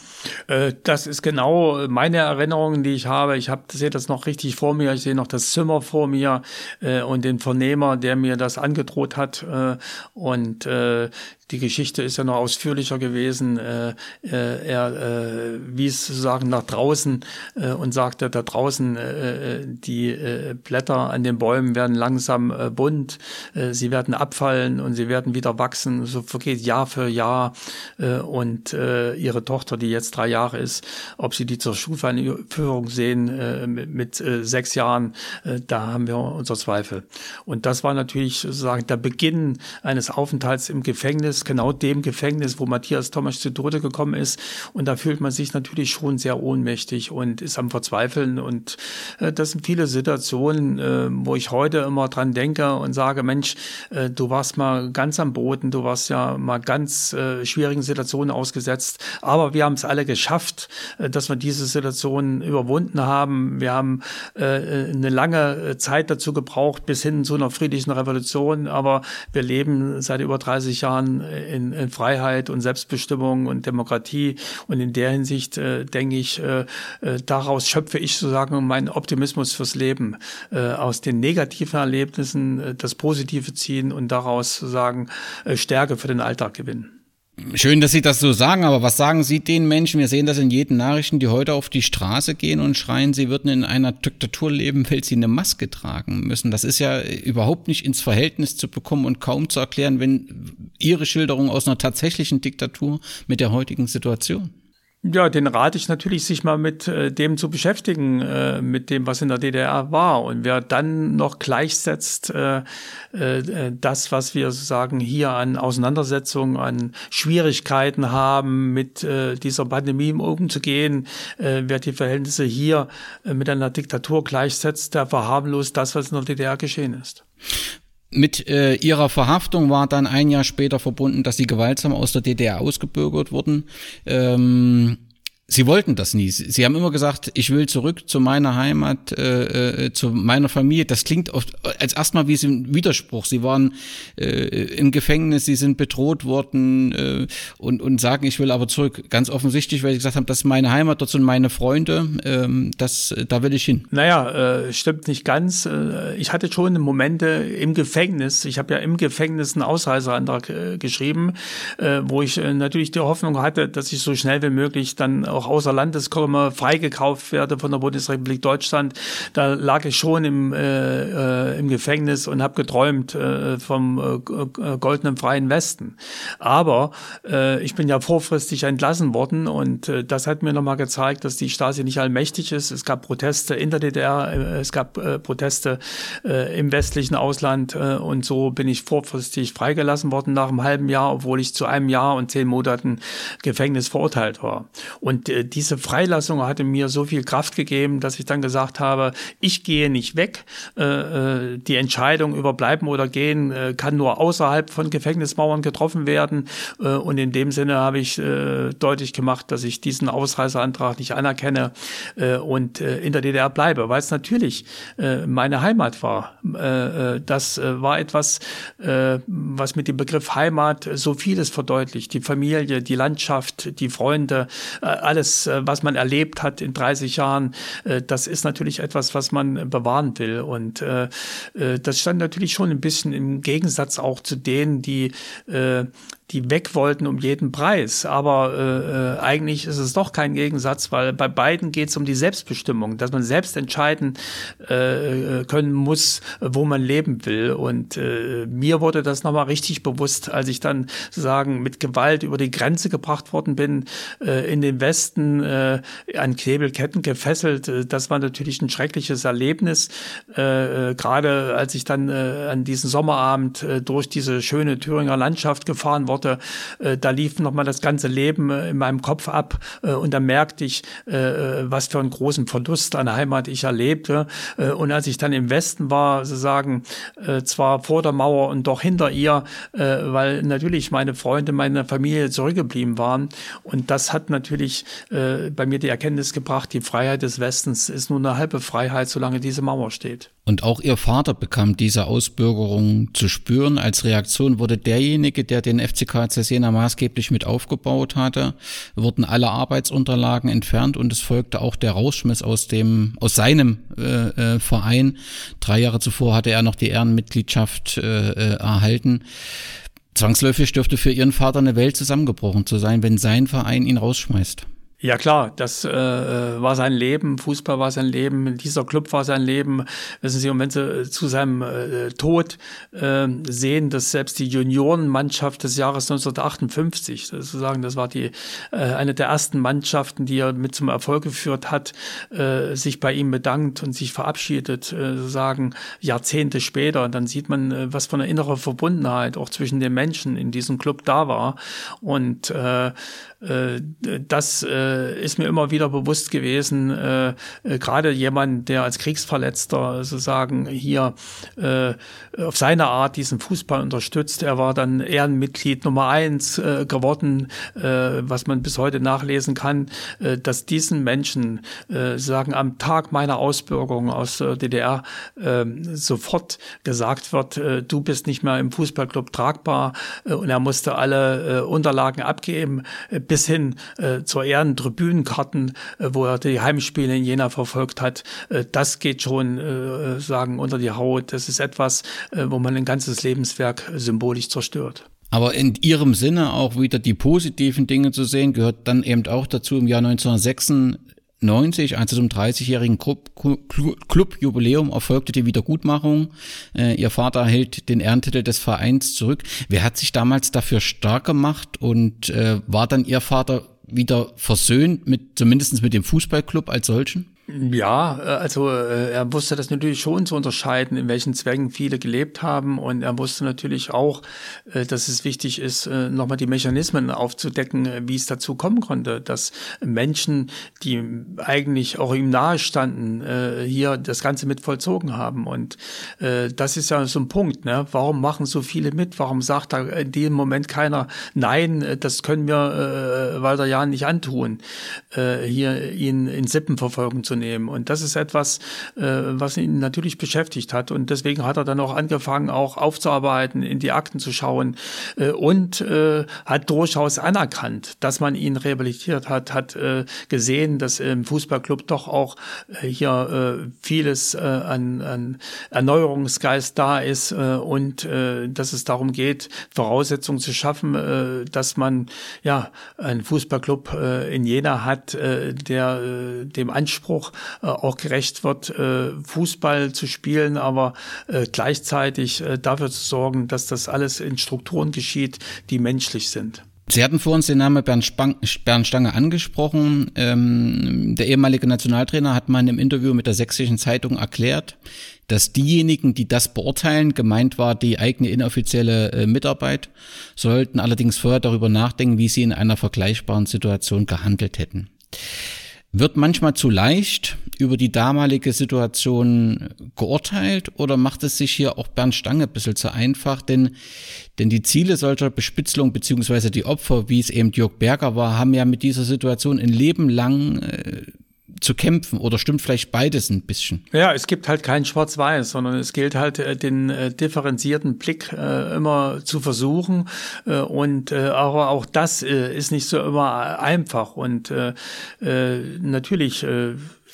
Äh, das ist genau meine Erinnerung, die ich habe. Ich hab, sehe das noch richtig vor mir. Ich sehe noch das Zimmer vor mir äh, und den Vernehmer, der mir das angedroht hat. Äh, und äh, die Geschichte ist ja noch ausführlicher gewesen. Äh, äh, er äh, wies sozusagen nach draußen äh, und sagte, da draußen äh, äh, die äh, Blätter an den Bäumen werden langsam äh, bunt, äh, sie werden abfallen und sie werden wieder wachsen. So vergeht Jahr für Jahr. Äh, und äh, ihre Tochter, die jetzt drei Jahre ist, ob sie die zur Schulführung sehen äh, mit, mit äh, sechs Jahren, äh, da haben wir unser Zweifel. Und das war natürlich sozusagen der Beginn eines Aufenthalts im Gefängnis Gefängnis, genau dem Gefängnis, wo Matthias Thomas zu Tode gekommen ist. Und da fühlt man sich natürlich schon sehr ohnmächtig und ist am Verzweifeln. Und äh, das sind viele Situationen, äh, wo ich heute immer dran denke und sage, Mensch, äh, du warst mal ganz am Boden, du warst ja mal ganz äh, schwierigen Situationen ausgesetzt. Aber wir haben es alle geschafft, äh, dass wir diese Situation überwunden haben. Wir haben äh, eine lange Zeit dazu gebraucht, bis hin zu einer friedlichen Revolution. Aber wir leben seit über 30 Jahren in, in Freiheit und Selbstbestimmung und Demokratie. Und in der Hinsicht äh, denke ich, äh, äh, daraus schöpfe ich sozusagen meinen Optimismus fürs Leben. Äh, aus den negativen Erlebnissen äh, das Positive ziehen und daraus sozusagen äh, Stärke für den Alltag gewinnen. Schön, dass Sie das so sagen, aber was sagen Sie den Menschen? Wir sehen das in jeden Nachrichten, die heute auf die Straße gehen und schreien, sie würden in einer Diktatur leben, weil sie eine Maske tragen müssen. Das ist ja überhaupt nicht ins Verhältnis zu bekommen und kaum zu erklären, wenn Ihre Schilderung aus einer tatsächlichen Diktatur mit der heutigen Situation. Ja, den rate ich natürlich, sich mal mit äh, dem zu beschäftigen, äh, mit dem, was in der DDR war. Und wer dann noch gleichsetzt, äh, äh, das, was wir sozusagen hier an Auseinandersetzungen, an Schwierigkeiten haben, mit äh, dieser Pandemie umzugehen, äh, wer die Verhältnisse hier äh, mit einer Diktatur gleichsetzt, der verharmlost das, was in der DDR geschehen ist. Mit äh, ihrer Verhaftung war dann ein Jahr später verbunden, dass sie gewaltsam aus der DDR ausgebürgert wurden. Ähm, Sie wollten das nie. Sie haben immer gesagt, ich will zurück zu meiner Heimat, äh, äh, zu meiner Familie. Das klingt oft als erstmal wie ein Widerspruch. Sie waren äh, im Gefängnis, sie sind bedroht worden äh, und, und sagen, ich will aber zurück. Ganz offensichtlich, weil sie gesagt haben, das ist meine Heimat, dort sind meine Freunde, ähm, das, da will ich hin. Naja, äh, stimmt nicht ganz. Äh, ich hatte schon Momente im Gefängnis. Ich habe ja im Gefängnis einen Ausreiseantrag äh, geschrieben, äh, wo ich äh, natürlich die Hoffnung hatte, dass ich so schnell wie möglich dann auch außer Landes komme, freigekauft werde von der Bundesrepublik Deutschland. Da lag ich schon im, äh, äh, im Gefängnis und habe geträumt äh, vom äh, goldenen freien Westen. Aber äh, ich bin ja vorfristig entlassen worden und äh, das hat mir nochmal gezeigt, dass die Stasi nicht allmächtig ist. Es gab Proteste in der DDR, äh, es gab äh, Proteste äh, im westlichen Ausland äh, und so bin ich vorfristig freigelassen worden nach einem halben Jahr, obwohl ich zu einem Jahr und zehn Monaten Gefängnis verurteilt war. Und und äh, diese Freilassung hatte mir so viel Kraft gegeben, dass ich dann gesagt habe, ich gehe nicht weg. Äh, äh, die Entscheidung über bleiben oder gehen kann nur außerhalb von Gefängnismauern getroffen werden. Und in dem Sinne habe ich deutlich gemacht, dass ich diesen Ausreiseantrag nicht anerkenne und in der DDR bleibe, weil es natürlich meine Heimat war. Das war etwas, was mit dem Begriff Heimat so vieles verdeutlicht. Die Familie, die Landschaft, die Freunde, äh, alles, äh, was man erlebt hat in 30 Jahren, äh, das ist natürlich etwas, was man bewahren will. Und äh, das stand natürlich schon ein bisschen im Gegensatz auch zu denen, die die weg wollten um jeden Preis. Aber äh, äh, eigentlich ist es doch kein Gegensatz, weil bei beiden geht es um die Selbstbestimmung, dass man selbst entscheiden äh, können muss, wo man leben will. Und äh, mir wurde das nochmal richtig bewusst, als ich dann sozusagen mit Gewalt über die Grenze gebracht worden bin, äh, in den Westen äh, an Knebelketten gefesselt. Äh, das war natürlich ein schreckliches Erlebnis. Äh, äh, Gerade als ich dann äh, an diesem Sommerabend äh, durch diese schöne Thüringer Landschaft gefahren wurde, Worte, äh, da lief nochmal das ganze Leben äh, in meinem Kopf ab äh, und da merkte ich, äh, was für einen großen Verlust an Heimat ich erlebte. Und als ich dann im Westen war, sozusagen äh, zwar vor der Mauer und doch hinter ihr, äh, weil natürlich meine Freunde, meine Familie zurückgeblieben waren. Und das hat natürlich äh, bei mir die Erkenntnis gebracht, die Freiheit des Westens ist nur eine halbe Freiheit, solange diese Mauer steht. Und auch ihr Vater bekam diese Ausbürgerung zu spüren. Als Reaktion wurde derjenige, der den FCK Cesena maßgeblich mit aufgebaut hatte, wurden alle Arbeitsunterlagen entfernt und es folgte auch der Rausschmiss aus dem, aus seinem äh, äh, Verein. Drei Jahre zuvor hatte er noch die Ehrenmitgliedschaft äh, äh erhalten. Zwangsläufig dürfte für ihren Vater eine Welt zusammengebrochen zu sein, wenn sein Verein ihn rausschmeißt. Ja klar, das äh, war sein Leben, Fußball war sein Leben, dieser Club war sein Leben. Wissen Sie, und wenn Sie äh, zu seinem äh, Tod äh, sehen, dass selbst die Juniorenmannschaft des Jahres 1958, sozusagen, das war die äh, eine der ersten Mannschaften, die er mit zum Erfolg geführt hat, äh, sich bei ihm bedankt und sich verabschiedet, äh, sozusagen Jahrzehnte später, dann sieht man, äh, was für eine innere Verbundenheit auch zwischen den Menschen in diesem Club da war. Und äh, äh, das äh, ist mir immer wieder bewusst gewesen, äh, gerade jemand, der als Kriegsverletzter sozusagen hier auf seine Art diesen Fußball unterstützt. Er war dann Ehrenmitglied Nummer eins geworden, was man bis heute nachlesen kann, dass diesen Menschen sagen am Tag meiner Ausbürgerung aus DDR sofort gesagt wird, du bist nicht mehr im Fußballclub tragbar und er musste alle Unterlagen abgeben bis hin äh, zur Ehrentribünenkarten, äh, wo er die Heimspiele in Jena verfolgt hat. Äh, das geht schon äh, sagen unter die Haut. Das ist etwas, äh, wo man ein ganzes Lebenswerk symbolisch zerstört. Aber in ihrem Sinne auch wieder die positiven Dinge zu sehen, gehört dann eben auch dazu im Jahr 1996 90, als es um 30-jährigen Clubjubiläum erfolgte die Wiedergutmachung. Äh, ihr Vater erhält den Ehrentitel des Vereins zurück. Wer hat sich damals dafür stark gemacht und äh, war dann Ihr Vater wieder versöhnt mit, zumindest mit dem Fußballclub als solchen? Ja, äh, also äh, er wusste das natürlich schon zu unterscheiden, in welchen Zwängen viele gelebt haben. Und er wusste natürlich auch, äh, dass es wichtig ist, nochmal die Mechanismen aufzudecken, wie es dazu kommen konnte, dass Menschen, die eigentlich auch ihm nahestanden, hier das Ganze mit vollzogen haben. Und das ist ja so ein Punkt. Ne? Warum machen so viele mit? Warum sagt da in dem Moment keiner, nein, das können wir Walter Jahn nicht antun, hier ihn in Sippenverfolgung zu nehmen. Und das ist etwas, äh, was ihn natürlich beschäftigt hat. Und deswegen hat er dann auch angefangen, auch aufzuarbeiten, in die Akten zu schauen äh, und äh, hat durchaus anerkannt, dass man ihn rehabilitiert hat, hat äh, gesehen, dass im Fußballclub doch auch äh, hier äh, vieles äh, an, an Erneuerungsgeist da ist äh, und äh, dass es darum geht, Voraussetzungen zu schaffen, äh, dass man ja einen Fußballclub äh, in Jena hat, äh, der äh, dem Anspruch auch, äh, auch gerecht wird, äh, Fußball zu spielen, aber äh, gleichzeitig äh, dafür zu sorgen, dass das alles in Strukturen geschieht, die menschlich sind. Sie hatten vor uns den Namen Bernd, Spang, Bernd Stange angesprochen. Ähm, der ehemalige Nationaltrainer hat mal in einem Interview mit der Sächsischen Zeitung erklärt, dass diejenigen, die das beurteilen, gemeint war die eigene inoffizielle äh, Mitarbeit, sollten allerdings vorher darüber nachdenken, wie sie in einer vergleichbaren Situation gehandelt hätten wird manchmal zu leicht über die damalige Situation geurteilt oder macht es sich hier auch Bernd Stange ein bisschen zu einfach? Denn, denn die Ziele solcher Bespitzelung beziehungsweise die Opfer, wie es eben Jörg Berger war, haben ja mit dieser Situation ein Leben lang äh, zu kämpfen oder stimmt vielleicht beides ein bisschen? Ja, es gibt halt kein Schwarz-Weiß, sondern es gilt halt äh, den äh, differenzierten Blick äh, immer zu versuchen und aber auch das ist nicht so immer einfach und natürlich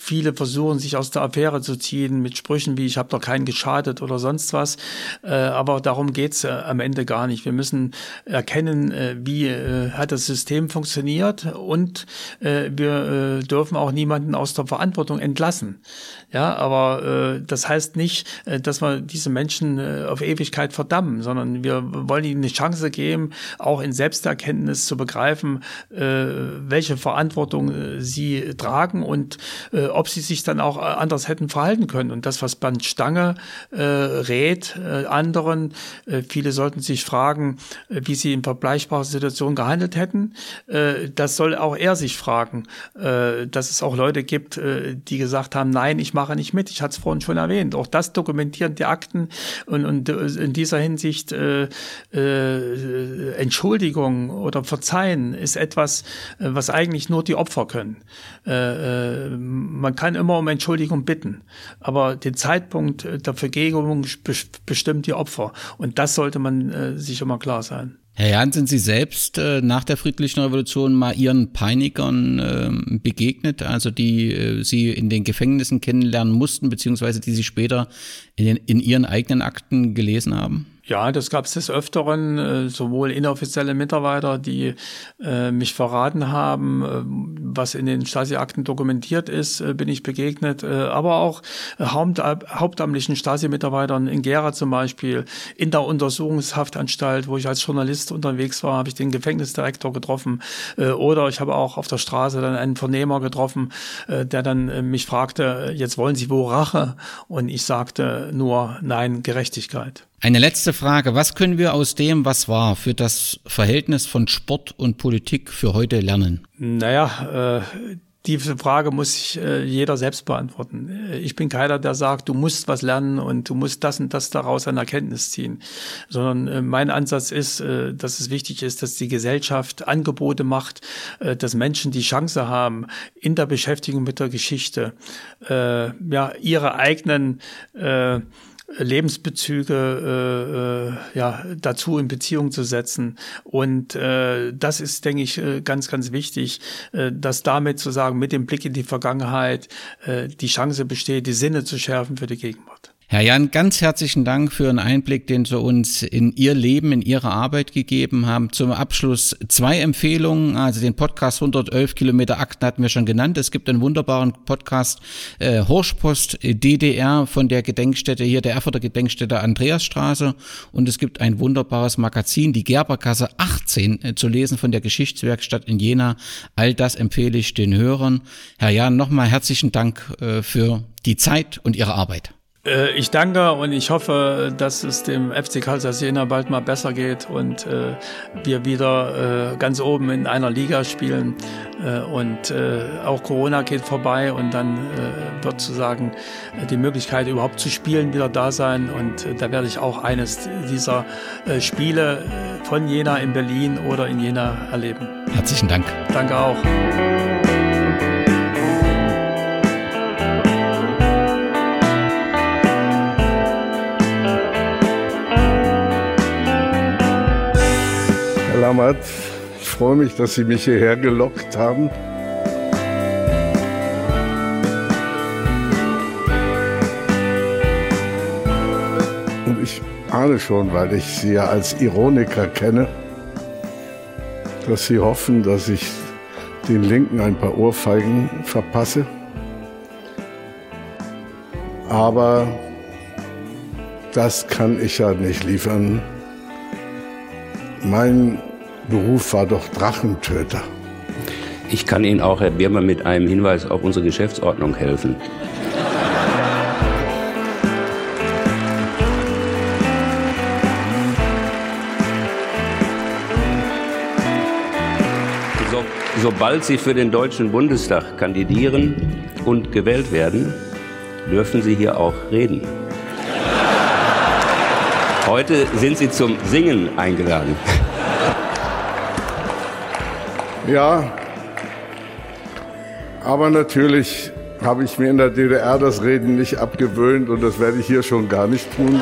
Viele versuchen sich aus der Affäre zu ziehen mit Sprüchen wie ich habe doch keinen geschadet oder sonst was. Äh, aber darum geht's äh, am Ende gar nicht. Wir müssen erkennen, äh, wie äh, hat das System funktioniert und äh, wir äh, dürfen auch niemanden aus der Verantwortung entlassen. Ja, aber äh, das heißt nicht, äh, dass wir diese Menschen äh, auf Ewigkeit verdammen, sondern wir wollen ihnen eine Chance geben, auch in Selbsterkenntnis zu begreifen, äh, welche Verantwortung äh, sie tragen und äh, äh, ob sie sich dann auch anders hätten verhalten können. Und das, was Bernd Stange äh, rät äh, anderen, äh, viele sollten sich fragen, äh, wie sie in vergleichbarer Situation gehandelt hätten. Äh, das soll auch er sich fragen, äh, dass es auch Leute gibt, äh, die gesagt haben, nein, ich mache nicht mit. Ich hatte es vorhin schon erwähnt. Auch das dokumentieren die Akten und, und äh, in dieser Hinsicht äh, äh, Entschuldigung oder Verzeihen ist etwas, äh, was eigentlich nur die Opfer können. Äh, äh, man kann immer um Entschuldigung bitten, aber den Zeitpunkt der Vergebung bestimmt die Opfer. Und das sollte man äh, sich immer klar sein. Herr Jan, sind Sie selbst äh, nach der friedlichen Revolution mal Ihren Peinigern äh, begegnet, also die äh, Sie in den Gefängnissen kennenlernen mussten, beziehungsweise die Sie später in, den, in Ihren eigenen Akten gelesen haben? Ja, das gab es des Öfteren, äh, sowohl inoffizielle Mitarbeiter, die äh, mich verraten haben, äh, was in den Stasi-Akten dokumentiert ist, äh, bin ich begegnet, aber auch haupt, hauptamtlichen Stasi-Mitarbeitern in Gera zum Beispiel, in der Untersuchungshaftanstalt, wo ich als Journalist unterwegs war, habe ich den Gefängnisdirektor getroffen oder ich habe auch auf der Straße dann einen Vernehmer getroffen, der dann mich fragte, jetzt wollen Sie wo Rache? Und ich sagte nur, nein, Gerechtigkeit. Eine letzte Frage. Was können wir aus dem, was war, für das Verhältnis von Sport und Politik für heute lernen? Naja, äh, diese Frage muss sich äh, jeder selbst beantworten. Ich bin keiner, der sagt, du musst was lernen und du musst das und das daraus an Erkenntnis ziehen, sondern äh, mein Ansatz ist, äh, dass es wichtig ist, dass die Gesellschaft Angebote macht, äh, dass Menschen die Chance haben, in der Beschäftigung mit der Geschichte äh, ja ihre eigenen äh, Lebensbezüge äh, äh, ja, dazu in Beziehung zu setzen. Und äh, das ist, denke ich, äh, ganz, ganz wichtig, äh, dass damit zu sagen, mit dem Blick in die Vergangenheit äh, die Chance besteht, die Sinne zu schärfen für die Gegenwart. Herr Jan, ganz herzlichen Dank für einen Einblick, den Sie uns in Ihr Leben, in Ihre Arbeit gegeben haben. Zum Abschluss zwei Empfehlungen. Also den Podcast 111 Kilometer Akten hatten wir schon genannt. Es gibt einen wunderbaren Podcast äh, Horschpost DDR von der Gedenkstätte hier, der Erfurter Gedenkstätte Andreasstraße. Und es gibt ein wunderbares Magazin, die Gerberkasse 18, äh, zu lesen von der Geschichtswerkstatt in Jena. All das empfehle ich den Hörern. Herr Jan, nochmal herzlichen Dank äh, für die Zeit und Ihre Arbeit. Äh, ich danke und ich hoffe, dass es dem FC Karl Jena bald mal besser geht und äh, wir wieder äh, ganz oben in einer Liga spielen. Und auch Corona geht vorbei und dann wird sozusagen die Möglichkeit überhaupt zu spielen wieder da sein. Und da werde ich auch eines dieser Spiele von Jena in Berlin oder in Jena erleben. Herzlichen Dank. Danke auch. Lammert. Ich freue mich, dass Sie mich hierher gelockt haben. Und ich ahne schon, weil ich Sie ja als Ironiker kenne, dass Sie hoffen, dass ich den Linken ein paar Ohrfeigen verpasse. Aber das kann ich ja nicht liefern. Mein Beruf war doch Drachentöter. Ich kann Ihnen auch, Herr Biermann, mit einem Hinweis auf unsere Geschäftsordnung helfen. So, sobald Sie für den Deutschen Bundestag kandidieren und gewählt werden, dürfen Sie hier auch reden. Heute sind Sie zum Singen eingeladen. Ja, aber natürlich habe ich mir in der DDR das Reden nicht abgewöhnt und das werde ich hier schon gar nicht tun.